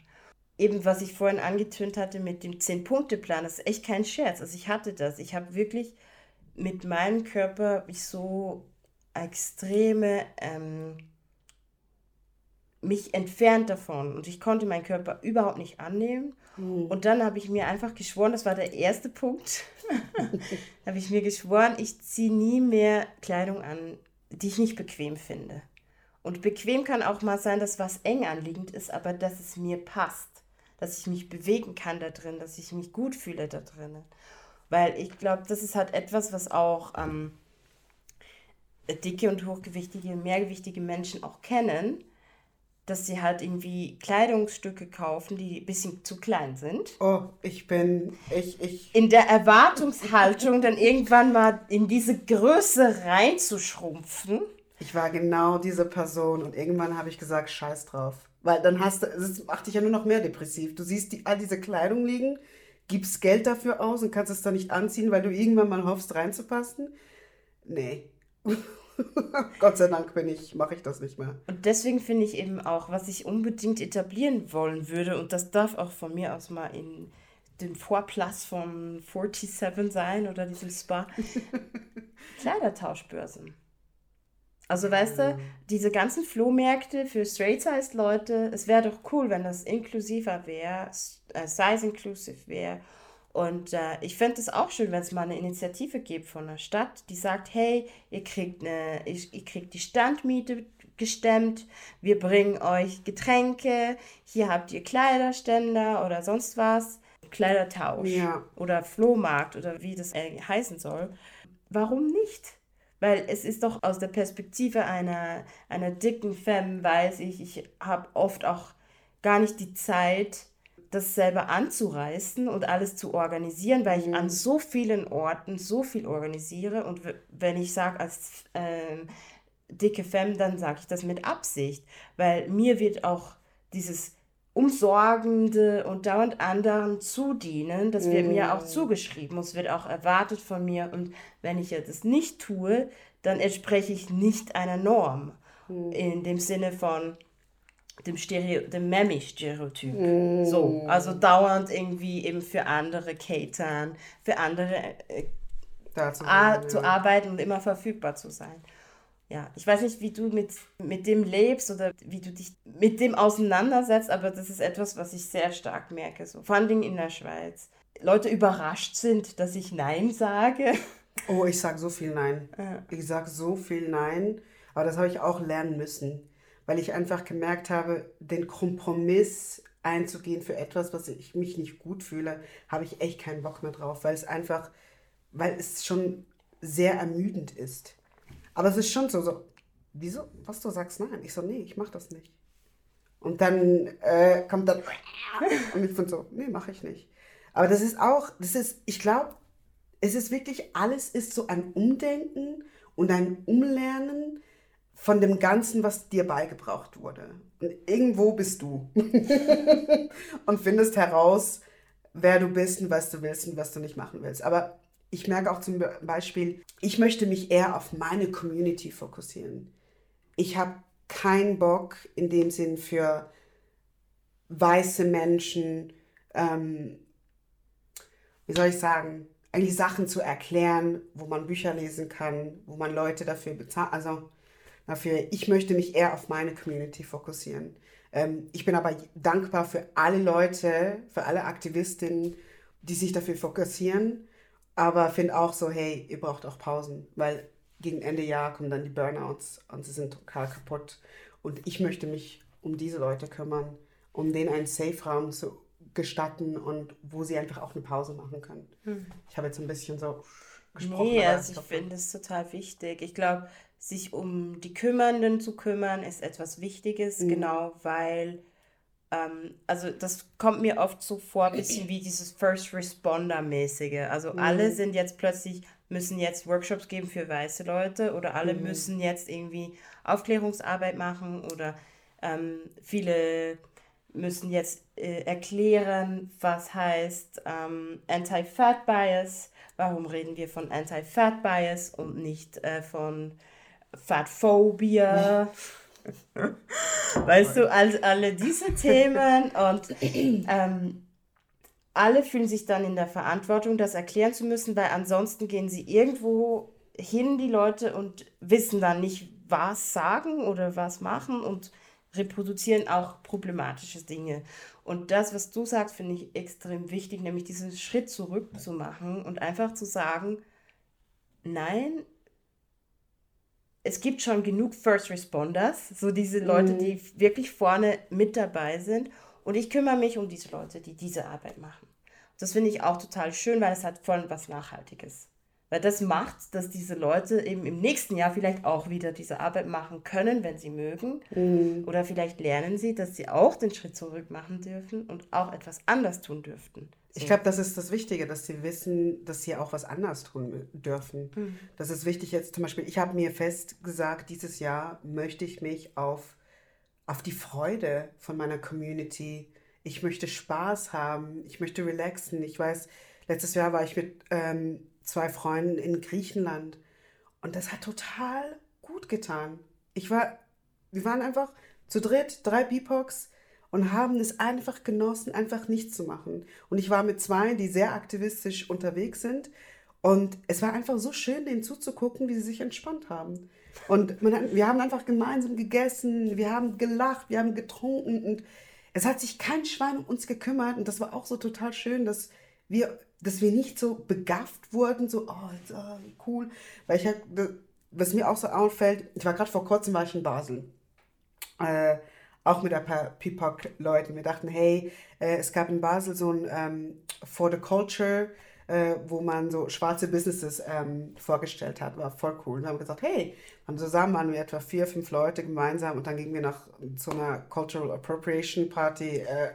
Eben, was ich vorhin angetönt hatte mit dem 10-Punkte-Plan, das ist echt kein Scherz. Also ich hatte das. Ich habe wirklich mit meinem Körper mich so extreme, ähm, mich entfernt davon. Und ich konnte meinen Körper überhaupt nicht annehmen. Und dann habe ich mir einfach geschworen, das war der erste Punkt, habe ich mir geschworen, ich ziehe nie mehr Kleidung an, die ich nicht bequem finde. Und bequem kann auch mal sein, dass was eng anliegend ist, aber dass es mir passt. Dass ich mich bewegen kann da drin, dass ich mich gut fühle da drin. Weil ich glaube, das ist halt etwas, was auch ähm, dicke und hochgewichtige, mehrgewichtige Menschen auch kennen, dass sie halt irgendwie Kleidungsstücke kaufen, die ein bisschen zu klein sind. Oh, ich bin, ich, ich, In der Erwartungshaltung dann irgendwann mal in diese Größe reinzuschrumpfen. ich war genau diese Person und irgendwann habe ich gesagt, scheiß drauf. Weil dann hast du, es macht dich ja nur noch mehr depressiv. Du siehst die, all diese Kleidung liegen, gibst Geld dafür aus und kannst es dann nicht anziehen, weil du irgendwann mal hoffst, reinzupassen. Nee. Gott sei Dank bin ich, mache ich das nicht mehr. Und deswegen finde ich eben auch, was ich unbedingt etablieren wollen würde, und das darf auch von mir aus mal in dem Vorplatz von 47 sein oder diesem Spa, Kleidertauschbörsen. Also weißt du, diese ganzen Flohmärkte für straight-sized Leute, es wäre doch cool, wenn das inklusiver wäre, äh, size-inclusive wäre. Und äh, ich fände es auch schön, wenn es mal eine Initiative gibt von der Stadt, die sagt, hey, ihr kriegt, eine, ihr, ihr kriegt die Standmiete gestemmt, wir bringen euch Getränke, hier habt ihr Kleiderständer oder sonst was, Kleidertausch Ja. oder Flohmarkt oder wie das äh, heißen soll. Warum nicht? Weil es ist doch aus der Perspektive einer, einer dicken Femme, weiß ich, ich habe oft auch gar nicht die Zeit, das selber anzureißen und alles zu organisieren, weil ich an so vielen Orten so viel organisiere. Und wenn ich sage als ähm, dicke Femme, dann sage ich das mit Absicht, weil mir wird auch dieses Umsorgende und dauernd anderen zudienen, das wird mir auch zugeschrieben, es wird auch erwartet von mir. Und wenn ich das nicht tue, dann entspreche ich nicht einer Norm. In dem Sinne von dem, Stereo, dem Memmi-Stereotyp. So, also dauernd irgendwie eben für andere catern, für andere äh, Dazu, a- ja. zu arbeiten und immer verfügbar zu sein. Ja, ich weiß nicht, wie du mit, mit dem lebst oder wie du dich mit dem auseinandersetzt, aber das ist etwas, was ich sehr stark merke, so vor allem in der Schweiz. Leute überrascht sind, dass ich Nein sage. Oh, ich sage so viel Nein. Ja. Ich sage so viel Nein, aber das habe ich auch lernen müssen, weil ich einfach gemerkt habe, den Kompromiss einzugehen für etwas, was ich mich nicht gut fühle, habe ich echt keinen Bock mehr drauf, weil es einfach, weil es schon sehr ermüdend ist. Aber es ist schon so, so, wieso, was du sagst, nein. Ich so, nee, ich mach das nicht. Und dann äh, kommt dann, und ich bin so, nee, mache ich nicht. Aber das ist auch, das ist, ich glaube, es ist wirklich, alles ist so ein Umdenken und ein Umlernen von dem Ganzen, was dir beigebracht wurde. Und irgendwo bist du. und findest heraus, wer du bist und was du willst und was du nicht machen willst. Aber ich merke auch zum Beispiel, ich möchte mich eher auf meine Community fokussieren. Ich habe keinen Bock in dem Sinn für weiße Menschen, ähm, wie soll ich sagen, eigentlich Sachen zu erklären, wo man Bücher lesen kann, wo man Leute dafür bezahlt. Also dafür, ich möchte mich eher auf meine Community fokussieren. Ähm, ich bin aber dankbar für alle Leute, für alle Aktivistinnen, die sich dafür fokussieren aber finde auch so, hey, ihr braucht auch Pausen, weil gegen Ende Jahr kommen dann die Burnouts und sie sind total kaputt. Und ich möchte mich um diese Leute kümmern, um denen einen Safe-Raum zu gestatten und wo sie einfach auch eine Pause machen können. Hm. Ich habe jetzt ein bisschen so gesprochen. Nee, also ich finde es total wichtig. Ich glaube, sich um die Kümmernden zu kümmern, ist etwas Wichtiges, mhm. genau weil ähm, also das kommt mir oft so vor, ein bisschen wie dieses First Responder-mäßige. Also mhm. alle sind jetzt plötzlich, müssen jetzt Workshops geben für weiße Leute oder alle mhm. müssen jetzt irgendwie Aufklärungsarbeit machen oder ähm, viele müssen jetzt äh, erklären, was heißt ähm, Anti-Fat Bias, warum reden wir von Anti-Fat Bias und nicht äh, von Fatphobia. weißt du, all, alle diese Themen und ähm, alle fühlen sich dann in der Verantwortung, das erklären zu müssen, weil ansonsten gehen sie irgendwo hin, die Leute, und wissen dann nicht, was sagen oder was machen und reproduzieren auch problematische Dinge. Und das, was du sagst, finde ich extrem wichtig, nämlich diesen Schritt zurück zu machen und einfach zu sagen, nein, es gibt schon genug First Responders, so diese Leute, mhm. die wirklich vorne mit dabei sind. Und ich kümmere mich um diese Leute, die diese Arbeit machen. Das finde ich auch total schön, weil es hat voll was Nachhaltiges. Weil das macht, dass diese Leute eben im nächsten Jahr vielleicht auch wieder diese Arbeit machen können, wenn sie mögen. Mhm. Oder vielleicht lernen sie, dass sie auch den Schritt zurück machen dürfen und auch etwas anders tun dürften. Ich glaube, das ist das Wichtige, dass sie wissen, dass sie auch was anders tun dürfen. Mhm. Das ist wichtig jetzt zum Beispiel, ich habe mir fest gesagt, dieses Jahr möchte ich mich auf, auf die Freude von meiner Community, ich möchte Spaß haben, ich möchte relaxen. Ich weiß, letztes Jahr war ich mit... Ähm, zwei Freunden in Griechenland. Und das hat total gut getan. Ich war, wir waren einfach zu dritt, drei BIPOCs und haben es einfach genossen, einfach nichts zu machen. Und ich war mit zwei, die sehr aktivistisch unterwegs sind. Und es war einfach so schön, denen zuzugucken, wie sie sich entspannt haben. Und man, wir haben einfach gemeinsam gegessen, wir haben gelacht, wir haben getrunken und es hat sich kein Schwein um uns gekümmert. Und das war auch so total schön, dass wir dass wir nicht so begafft wurden, so, oh, oh cool. Weil ich was mir auch so auffällt, ich war gerade vor kurzem war ich in Basel. Äh, auch mit ein paar PIPOC-Leuten. Wir dachten, hey, äh, es gab in Basel so ein ähm, For the Culture, äh, wo man so schwarze Businesses ähm, vorgestellt hat. War voll cool. Wir haben gesagt, hey, und zusammen waren wir etwa vier, fünf Leute gemeinsam und dann gingen wir nach so einer Cultural Appropriation Party äh,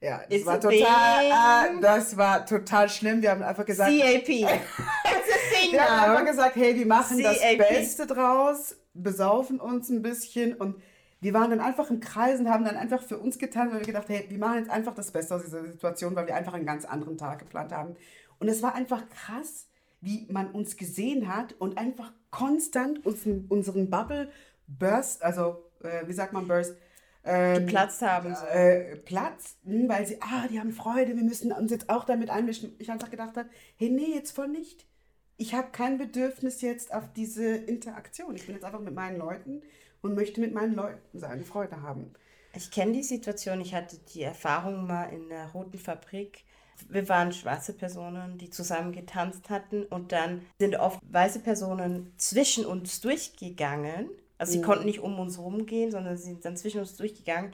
ja, das war total, äh, das war total schlimm. Wir haben einfach gesagt, CAP. wir haben einfach gesagt, hey, wir machen CAP. das Beste draus, besaufen uns ein bisschen und wir waren dann einfach im Kreis und haben dann einfach für uns getan, weil wir gedacht, hey, wir machen jetzt einfach das Beste aus dieser Situation, weil wir einfach einen ganz anderen Tag geplant haben. Und es war einfach krass, wie man uns gesehen hat und einfach konstant unseren, unseren Bubble burst, also äh, wie sagt man burst, ähm, geplatzt haben. Äh, Platz, hm, weil sie, ah, die haben Freude, wir müssen uns jetzt auch damit einmischen. Ich einfach gedacht habe, hey, nee, jetzt voll nicht. ich habe kein Bedürfnis jetzt auf diese Interaktion. Ich bin jetzt einfach mit meinen Leuten und möchte mit meinen Leuten sein, Freude haben. Ich kenne die Situation, ich hatte die Erfahrung mal in der Roten Fabrik. Wir waren schwarze Personen, die zusammen getanzt hatten und dann sind oft weiße Personen zwischen uns durchgegangen. Also sie Mhm. konnten nicht um uns rumgehen, sondern sie sind dann zwischen uns durchgegangen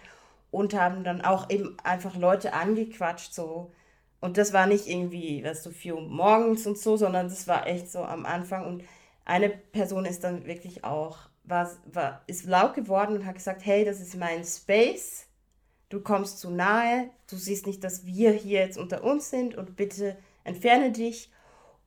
und haben dann auch eben einfach Leute angequatscht so. Und das war nicht irgendwie, weißt du, 4 Uhr morgens und so, sondern das war echt so am Anfang. Und eine Person ist dann wirklich auch, war, war, ist laut geworden und hat gesagt, hey, das ist mein Space. Du kommst zu nahe, du siehst nicht, dass wir hier jetzt unter uns sind und bitte entferne dich.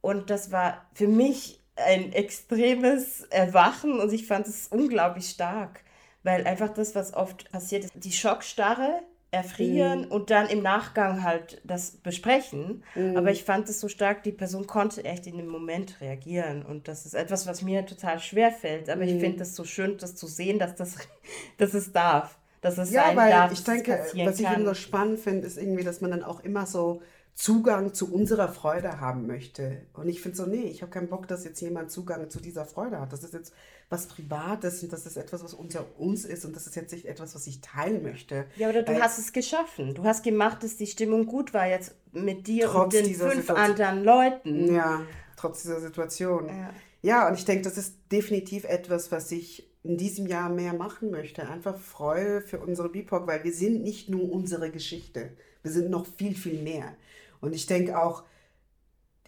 Und das war für mich ein extremes Erwachen und ich fand es unglaublich stark, weil einfach das, was oft passiert ist, die Schockstarre, erfrieren und dann im Nachgang halt das besprechen. Aber ich fand es so stark, die Person konnte echt in dem Moment reagieren. Und das ist etwas, was mir total schwer fällt. Aber ich finde es so schön, das zu sehen, dass das, dass es darf, dass es Ja, sein weil darf, ich denke, was ich eben so spannend finde, ist irgendwie, dass man dann auch immer so Zugang zu unserer Freude haben möchte. Und ich finde so, nee, ich habe keinen Bock, dass jetzt jemand Zugang zu dieser Freude hat. Das ist jetzt was Privates und das ist etwas, was unter uns ist und das ist jetzt nicht etwas, was ich teilen möchte. Ja, oder du Weil- hast es geschaffen. Du hast gemacht, dass die Stimmung gut war jetzt mit dir und den fünf Situation. anderen Leuten. Ja, trotz dieser Situation. Ja. Ja, und ich denke, das ist definitiv etwas, was ich in diesem Jahr mehr machen möchte. Einfach Freude für unsere BIPOC, weil wir sind nicht nur unsere Geschichte. Wir sind noch viel, viel mehr. Und ich denke auch,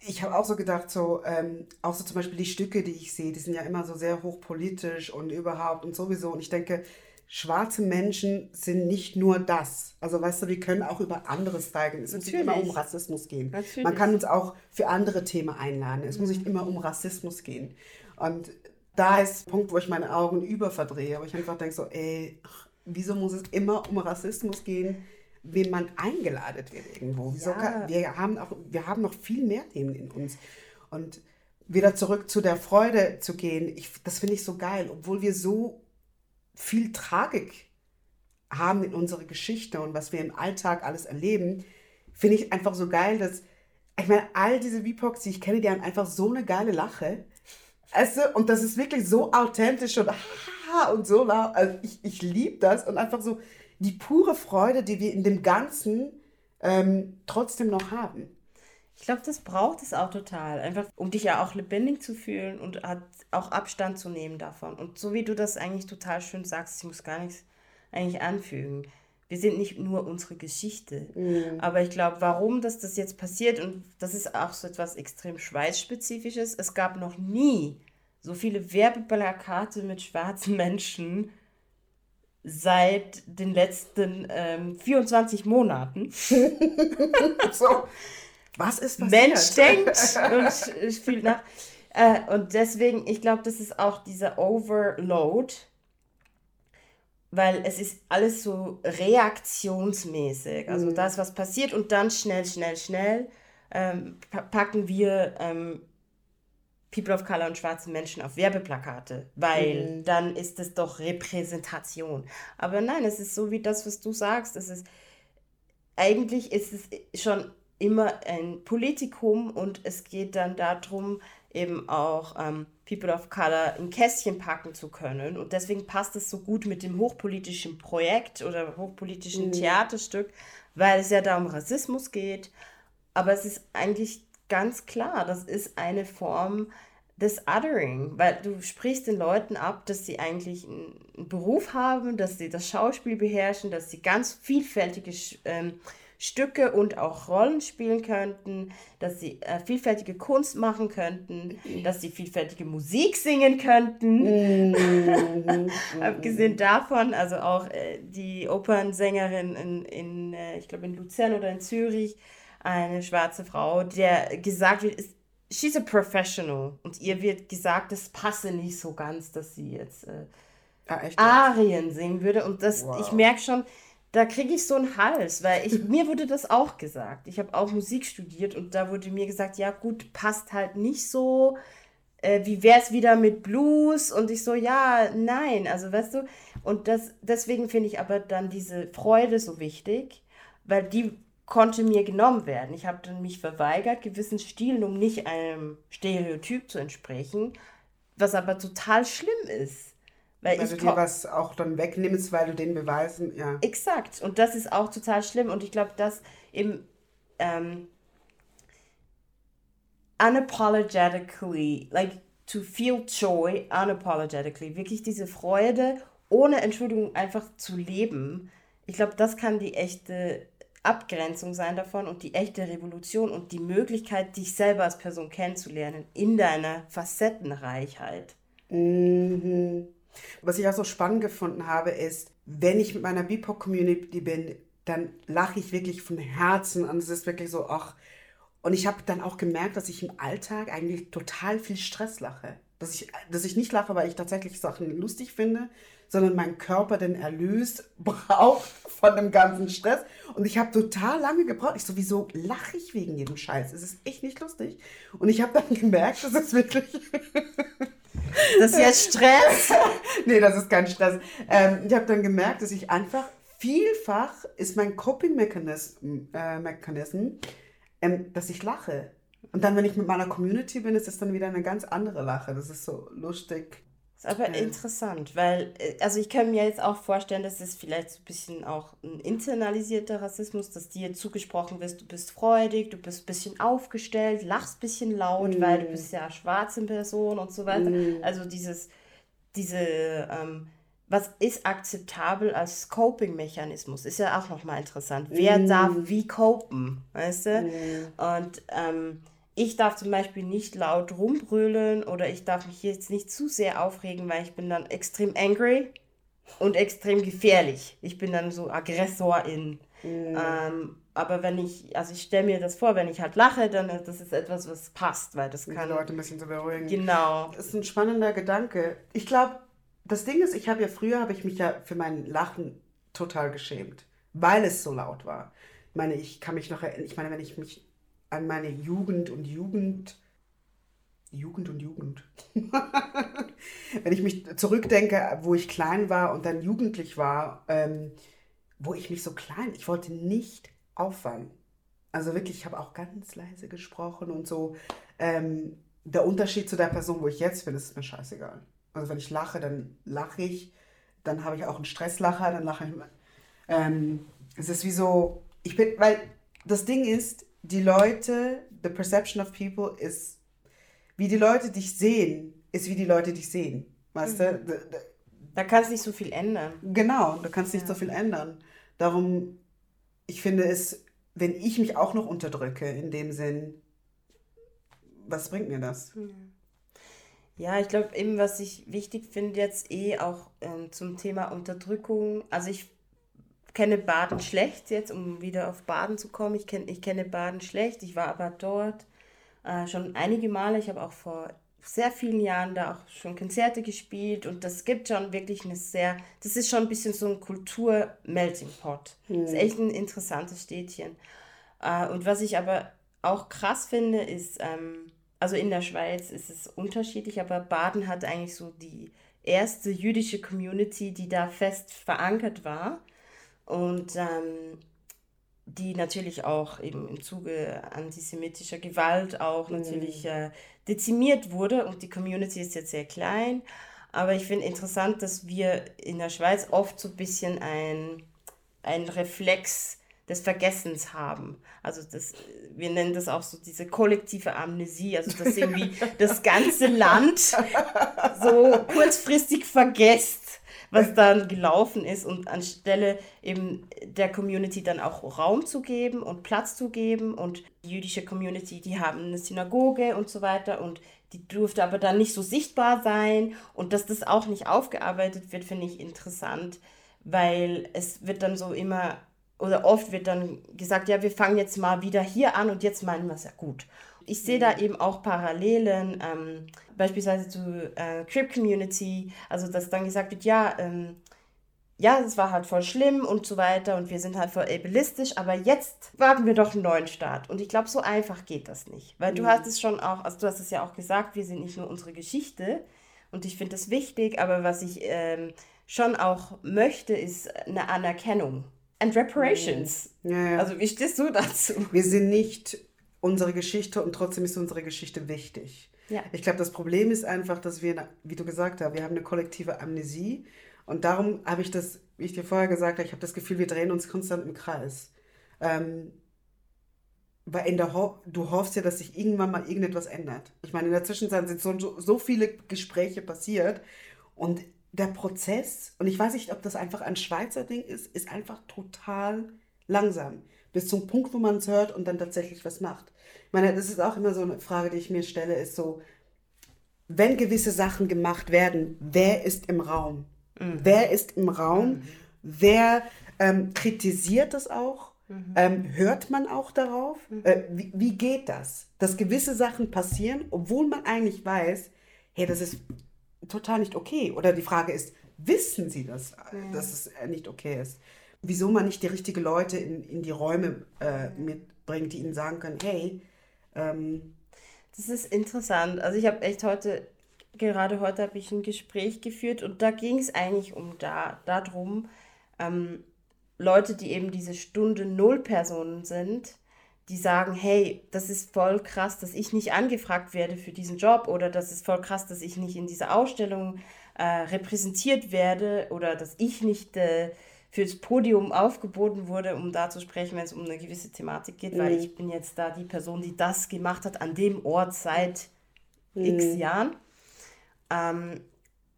ich habe auch so gedacht, so, ähm, auch so zum Beispiel die Stücke, die ich sehe, die sind ja immer so sehr hochpolitisch und überhaupt und sowieso. Und ich denke, schwarze Menschen sind nicht nur das. Also weißt du, wir können auch über anderes zeigen. Es muss nicht immer um. Rassismus gehen. Natürlich. Man kann uns auch für andere Themen einladen. Es muss nicht immer um Rassismus gehen. Und da ist der Punkt, wo ich meine Augen überverdrehe, wo ich einfach denke so, ey, ach, wieso muss es immer um Rassismus gehen, wenn man eingeladen wird irgendwo? Ja. kann, wir, haben auch, wir haben noch viel mehr Themen in uns. Und wieder zurück zu der Freude zu gehen, ich, das finde ich so geil, obwohl wir so viel Tragik haben in unserer Geschichte und was wir im Alltag alles erleben, finde ich einfach so geil, dass, ich meine, all diese VPOCs, die ich kenne, die haben einfach so eine geile Lache. Also, und das ist wirklich so authentisch und und so laut. Also ich, ich liebe das und einfach so die pure Freude, die wir in dem Ganzen ähm, trotzdem noch haben. Ich glaube, das braucht es auch total. Einfach, um dich ja auch lebendig zu fühlen und hat auch Abstand zu nehmen davon. Und so wie du das eigentlich total schön sagst, ich muss gar nichts eigentlich anfügen. Wir sind nicht nur unsere Geschichte. Aber ich glaube, warum das, das jetzt passiert, und das ist auch so etwas extrem Schweißspezifisches, es gab noch nie so viele Werbeplakate mit schwarzen Menschen seit den letzten ähm, 24 Monaten. So, was ist passiert? Mensch denkt und spielt nach. Äh, und deswegen, ich glaube, das ist auch dieser Overload, weil es ist alles so reaktionsmäßig. Also da ist was passiert und dann schnell, schnell, schnell ähm, pa- packen wir ähm, People of Color und schwarze Menschen auf Werbeplakate, weil dann ist es doch Repräsentation. Aber nein, es ist so wie das, was du sagst. Es ist eigentlich ist es schon immer ein Politikum und es geht dann darum, eben auch ähm, People of Color in Kästchen packen zu können. Und deswegen passt es so gut mit dem hochpolitischen Projekt oder hochpolitischen Theaterstück, weil es ja da um Rassismus geht. Aber es ist eigentlich ganz klar, das ist eine Form des Othering, weil du sprichst den Leuten ab, dass sie eigentlich einen Beruf haben, dass sie das Schauspiel beherrschen, dass sie ganz vielfältige ähm, Stücke und auch Rollen spielen könnten, dass sie äh, vielfältige Kunst machen könnten, dass sie vielfältige Musik singen könnten. Abgesehen davon, also auch äh, die Opernsängerin in, in äh, ich glaube in Luzern oder in Zürich, eine schwarze Frau, der gesagt wird, ist, she's a professional. Und ihr wird gesagt, es passe nicht so ganz, dass sie jetzt äh, Ah? Arien singen würde. Und das, Wow. ich merke schon, da kriege ich so einen Hals, weil ich, mir wurde das auch gesagt. Ich habe auch Musik studiert und da wurde mir gesagt, ja gut, passt halt nicht so. Äh, wie wäre es wieder mit Blues? Und ich so, ja, nein, also weißt du, und das, deswegen finde ich aber dann diese Freude so wichtig, weil die konnte mir genommen werden. Ich habe dann mich verweigert, gewissen Stilen, um nicht einem Stereotyp zu entsprechen, was aber total schlimm ist. Weil, Weil ich du dir was auch dann wegnimmst, weil du den Beweisen, ja. Exakt. Und das ist auch total schlimm. Und ich glaube, dass eben ähm, unapologetically, like to feel joy unapologetically, wirklich diese Freude ohne Entschuldigung einfach zu leben. Ich glaube, das kann die echte Abgrenzung sein davon und die echte Revolution und die Möglichkeit, dich selber als Person kennenzulernen in deiner Facettenreichheit. Mhm. Was ich auch so spannend gefunden habe, ist, wenn ich mit meiner BIPOC-Community bin, dann lache ich wirklich von Herzen und es ist wirklich so, ach. Und ich habe dann auch gemerkt, dass ich im Alltag eigentlich total viel Stress lache. Dass ich, dass ich nicht lache, weil ich tatsächlich Sachen lustig finde, sondern mein Körper den Erlös braucht von dem ganzen Stress. Und ich habe total lange gebraucht. Ich so, wieso lache ich wegen jedem Scheiß? Es ist echt nicht lustig. Und ich habe dann gemerkt, das ist wirklich... Das ist jetzt Stress. nee, das ist kein Stress. Ähm, ich habe dann gemerkt, dass ich einfach vielfach ist mein Coping-Mechanism, äh, Mechanism, ähm, dass ich lache. Und dann, wenn ich mit meiner Community bin, ist es dann wieder eine ganz andere Lache. Das ist so lustig. Ist aber Ja. interessant, weil, äh, also ich kann mir jetzt auch vorstellen, dass es vielleicht so ein bisschen auch ein internalisierter Rassismus, dass dir zugesprochen wird, du bist freudig, du bist ein bisschen aufgestellt, lachst ein bisschen laut, weil du bist ja schwarze Person und so weiter. Also dieses, diese, ähm, was ist akzeptabel als Coping-Mechanismus, ist ja auch nochmal interessant. Wer darf wie copen, weißt du? Und ähm, ich darf zum Beispiel nicht laut rumbrüllen oder ich darf mich jetzt nicht zu sehr aufregen, weil ich bin dann extrem angry und extrem gefährlich. Ich bin dann so Aggressorin. Ähm, aber wenn ich, also ich stelle mir das vor, wenn ich halt lache, dann ist das ist etwas, was passt, weil das Um die kann. Leute ein bisschen zu beruhigen. Genau. Das ist ein spannender Gedanke. Ich glaube, das Ding ist, ich habe ja früher, habe ich mich ja für mein Lachen total geschämt, weil es so laut war. Ich meine, ich kann mich noch erinnern, ich meine, wenn ich mich an meine Jugend und Jugend, Jugend und Jugend, wenn ich mich zurückdenke, wo ich klein war und dann jugendlich war, ähm, wo ich mich so klein, ich wollte nicht auffallen. Also wirklich, ich habe auch ganz leise gesprochen und so. Ähm, der Unterschied zu der Person, wo ich jetzt bin, ist mir scheißegal. Also wenn ich lache, dann lache ich. Dann habe ich auch einen Stresslacher, dann lache ich. Ähm, es ist wie so, ich bin, weil das Ding ist, die Leute, the perception of people ist, wie die Leute dich sehen, ist wie die Leute dich sehen. Weißt du? D- d- Da kannst nicht so viel ändern. Genau, du kannst nicht so viel ändern. Darum, ich finde es, wenn ich mich auch noch unterdrücke, in dem Sinn, was bringt mir das? Ja, ich glaube eben, was ich wichtig finde jetzt eh auch ähm, zum Thema Unterdrückung. Also ich kenne Baden schlecht jetzt, um wieder auf Baden zu kommen. Ich, kenn, ich kenne Baden schlecht. Ich war aber dort äh, schon einige Male. Ich habe auch vor sehr vielen Jahren da auch schon Konzerte gespielt und das gibt schon wirklich eine sehr, das ist schon ein bisschen so ein Kultur-Melting Pot. Das ist echt ein interessantes Städtchen. Äh, und was ich aber auch krass finde, ist, ähm, also in der Schweiz ist es unterschiedlich, aber Baden hat eigentlich so die erste jüdische Community, die da fest verankert war und ähm, die natürlich auch eben im Zuge antisemitischer Gewalt auch natürlich äh, dezimiert wurde und die Community ist jetzt sehr klein. Aber ich finde interessant, dass wir in der Schweiz oft so ein bisschen ein, ein Reflex des Vergessens haben. Also das, wir nennen das auch so diese kollektive Amnesie, also dass irgendwie das ganze Land so kurzfristig vergesst, was dann gelaufen ist und anstelle eben der Community dann auch Raum zu geben und Platz zu geben und die jüdische Community, die haben eine Synagoge und so weiter und die durfte aber dann nicht so sichtbar sein und dass das auch nicht aufgearbeitet wird, finde ich interessant, weil es wird dann so immer oder oft wird dann gesagt, ja, wir fangen jetzt mal wieder hier an und jetzt meinen wir es ja gut. Ich sehe da eben auch Parallelen, ähm, beispielsweise zu äh, Crip Community, also dass dann gesagt wird, ja, ähm, ja, es war halt voll schlimm und so weiter und wir sind halt voll ableistisch, aber jetzt wagen wir doch einen neuen Start. Und ich glaube, so einfach geht das nicht. Weil du hast es schon auch, also du hast es ja auch gesagt, wir sind nicht nur unsere Geschichte und ich finde das wichtig, aber was ich ähm, schon auch möchte, ist eine Anerkennung and reparations. Ja, ja. Also wie stehst du dazu? Wir sind nicht unsere Geschichte und trotzdem ist unsere Geschichte wichtig. Ja. Ich glaube, das Problem ist einfach, dass wir, wie du gesagt hast, wir haben eine kollektive Amnesie und darum habe ich das, wie ich dir vorher gesagt habe, ich habe das Gefühl, wir drehen uns konstant im Kreis. Ähm, weil in der Ho du hoffst ja, dass sich irgendwann mal irgendetwas ändert. Ich meine, in der Zwischenzeit sind so, so, viele Gespräche passiert und der Prozess, und ich weiß nicht, ob das einfach ein Schweizer Ding ist, ist einfach total langsam. Bis zum Punkt, wo man es hört und dann tatsächlich was macht. Meine, das ist auch immer so eine Frage, die ich mir stelle, ist so, wenn gewisse Sachen gemacht werden, wer ist im Raum? Wer ist im Raum? Wer ähm, kritisiert das auch? Ähm, hört man auch darauf? Äh, wie, wie geht das? Dass gewisse Sachen passieren, obwohl man eigentlich weiß, hey, das ist total nicht okay. Oder die Frage ist, wissen Sie das, dass es äh, nicht okay ist? Wieso man nicht die richtigen Leute in, in die Räume äh, mitbringt, die ihnen sagen können, hey, ähm, Das ist interessant. Also ich habe echt heute, gerade heute habe ich ein Gespräch geführt und da ging es eigentlich um da, darum, ähm, Leute, die eben diese Stunde Null Personen sind, die sagen, hey, das ist voll krass, dass ich nicht angefragt werde für diesen Job oder das ist voll krass, dass ich nicht in dieser Ausstellung äh, repräsentiert werde oder dass ich nicht äh, fürs Podium aufgeboten wurde, um da zu sprechen, wenn es um eine gewisse Thematik geht, weil ich bin jetzt da die Person, die das gemacht hat an dem Ort seit x Jahren. Ähm,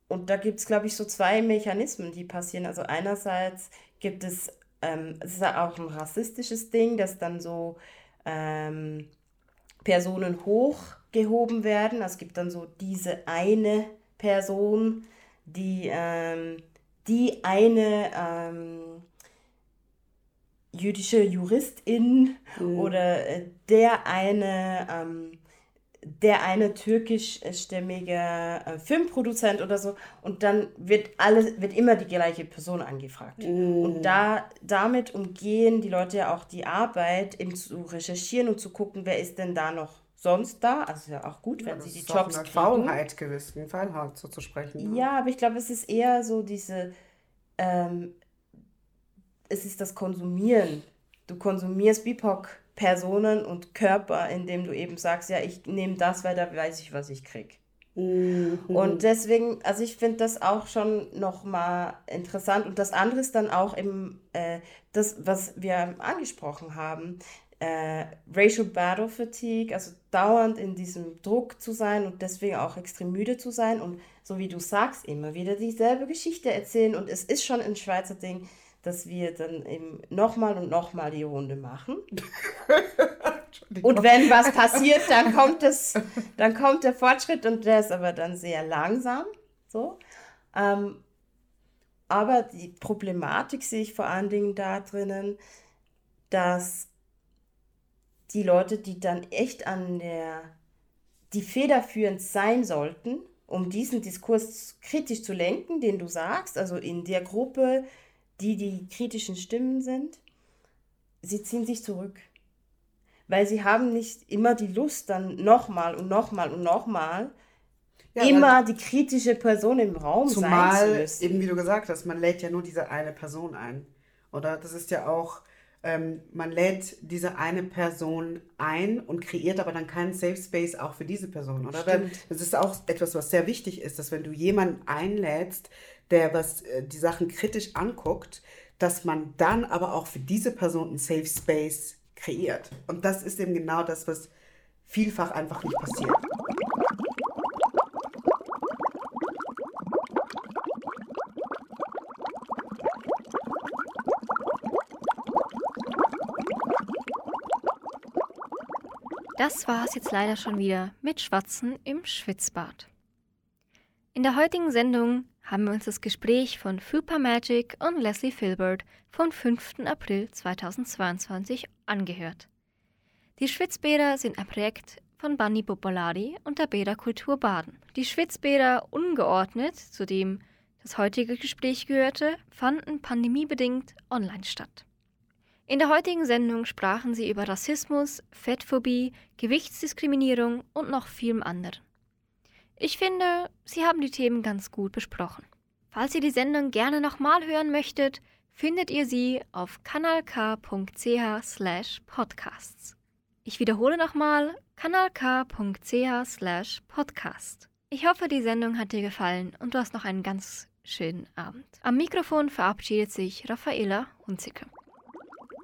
und da gibt es, glaube ich, so zwei Mechanismen, die passieren. Also einerseits gibt es, ähm, es ist auch ein rassistisches Ding, dass dann so ähm, Personen hochgehoben werden. Es gibt dann so diese eine Person, die, ähm, die eine ähm, jüdische Juristin oder äh, der eine ähm, der eine türkischstämmige äh, Filmproduzent oder so. Und dann wird alles wird immer die gleiche Person angefragt. Und da damit umgehen die Leute ja auch die Arbeit eben zu recherchieren und zu gucken wer ist denn da noch sonst da also ja auch gut wenn sie die Jobs kriegen Faulheit gewissen, Faulheit so zu sprechen. ne? ja, aber ich glaube, es ist eher so diese, ähm, es ist das Konsumieren. Du konsumierst BIPOC-Personen und Körper, indem du eben sagst, ja, ich nehme das, weil da weiß ich, was ich krieg. Und deswegen, also ich finde das auch schon nochmal interessant. Und das andere ist dann auch eben äh, das, was wir angesprochen haben. Äh, Racial Battle Fatigue, also dauernd in diesem Druck zu sein und deswegen auch extrem müde zu sein und so wie du sagst, immer wieder dieselbe Geschichte erzählen. Und es ist schon ein Schweizer Ding, dass wir dann eben nochmal und nochmal die Runde machen. Und wenn was passiert, dann kommt es, dann kommt der Fortschritt und der ist aber dann sehr langsam. So. Ähm, aber die Problematik sehe ich vor allen Dingen da drinnen, dass die Leute, die dann echt an der, die federführend sein sollten, um diesen Diskurs kritisch zu lenken, den du sagst, also in der Gruppe, die die kritischen Stimmen sind, sie ziehen sich zurück. Weil sie haben nicht immer die Lust, dann nochmal und nochmal und nochmal Ja, immer die kritische Person im Raum sein zu Zumal, müssen. eben wie du gesagt hast, man lädt ja nur diese eine Person ein. Oder das ist ja auch, ähm, man lädt diese eine Person ein und kreiert aber dann keinen Safe Space auch für diese Person, oder? Weil Das ist auch etwas, was sehr wichtig ist, dass wenn du jemanden einlädst, der was äh, die Sachen kritisch anguckt, dass man dann aber auch für diese Person einen Safe Space kreiert. Und das ist eben genau das, was vielfach einfach nicht passiert. Das war es jetzt leider schon wieder mit Schwatzen im Schwitzbad. In der heutigen Sendung haben wir uns das Gespräch von Fupa Magic und Leslie Filbert vom 5. April 2022 angehört. Die Schwitzbäder sind ein Projekt von Banni Popolari und der Bäderkultur Baden. Die Schwitzbäder ungeordnet, zu dem das heutige Gespräch gehörte, fanden pandemiebedingt online statt. In der heutigen Sendung sprachen sie über Rassismus, Fettphobie, Gewichtsdiskriminierung und noch vielem anderen. Ich finde, sie haben die Themen ganz gut besprochen. Falls ihr die Sendung gerne nochmal hören möchtet, findet ihr sie auf kanalk.ch/podcasts. Ich wiederhole nochmal kanalk.ch/podcast. Ich hoffe, die Sendung hat dir gefallen und du hast noch einen ganz schönen Abend. Am Mikrofon verabschiedet sich Raffaela Hunzicke.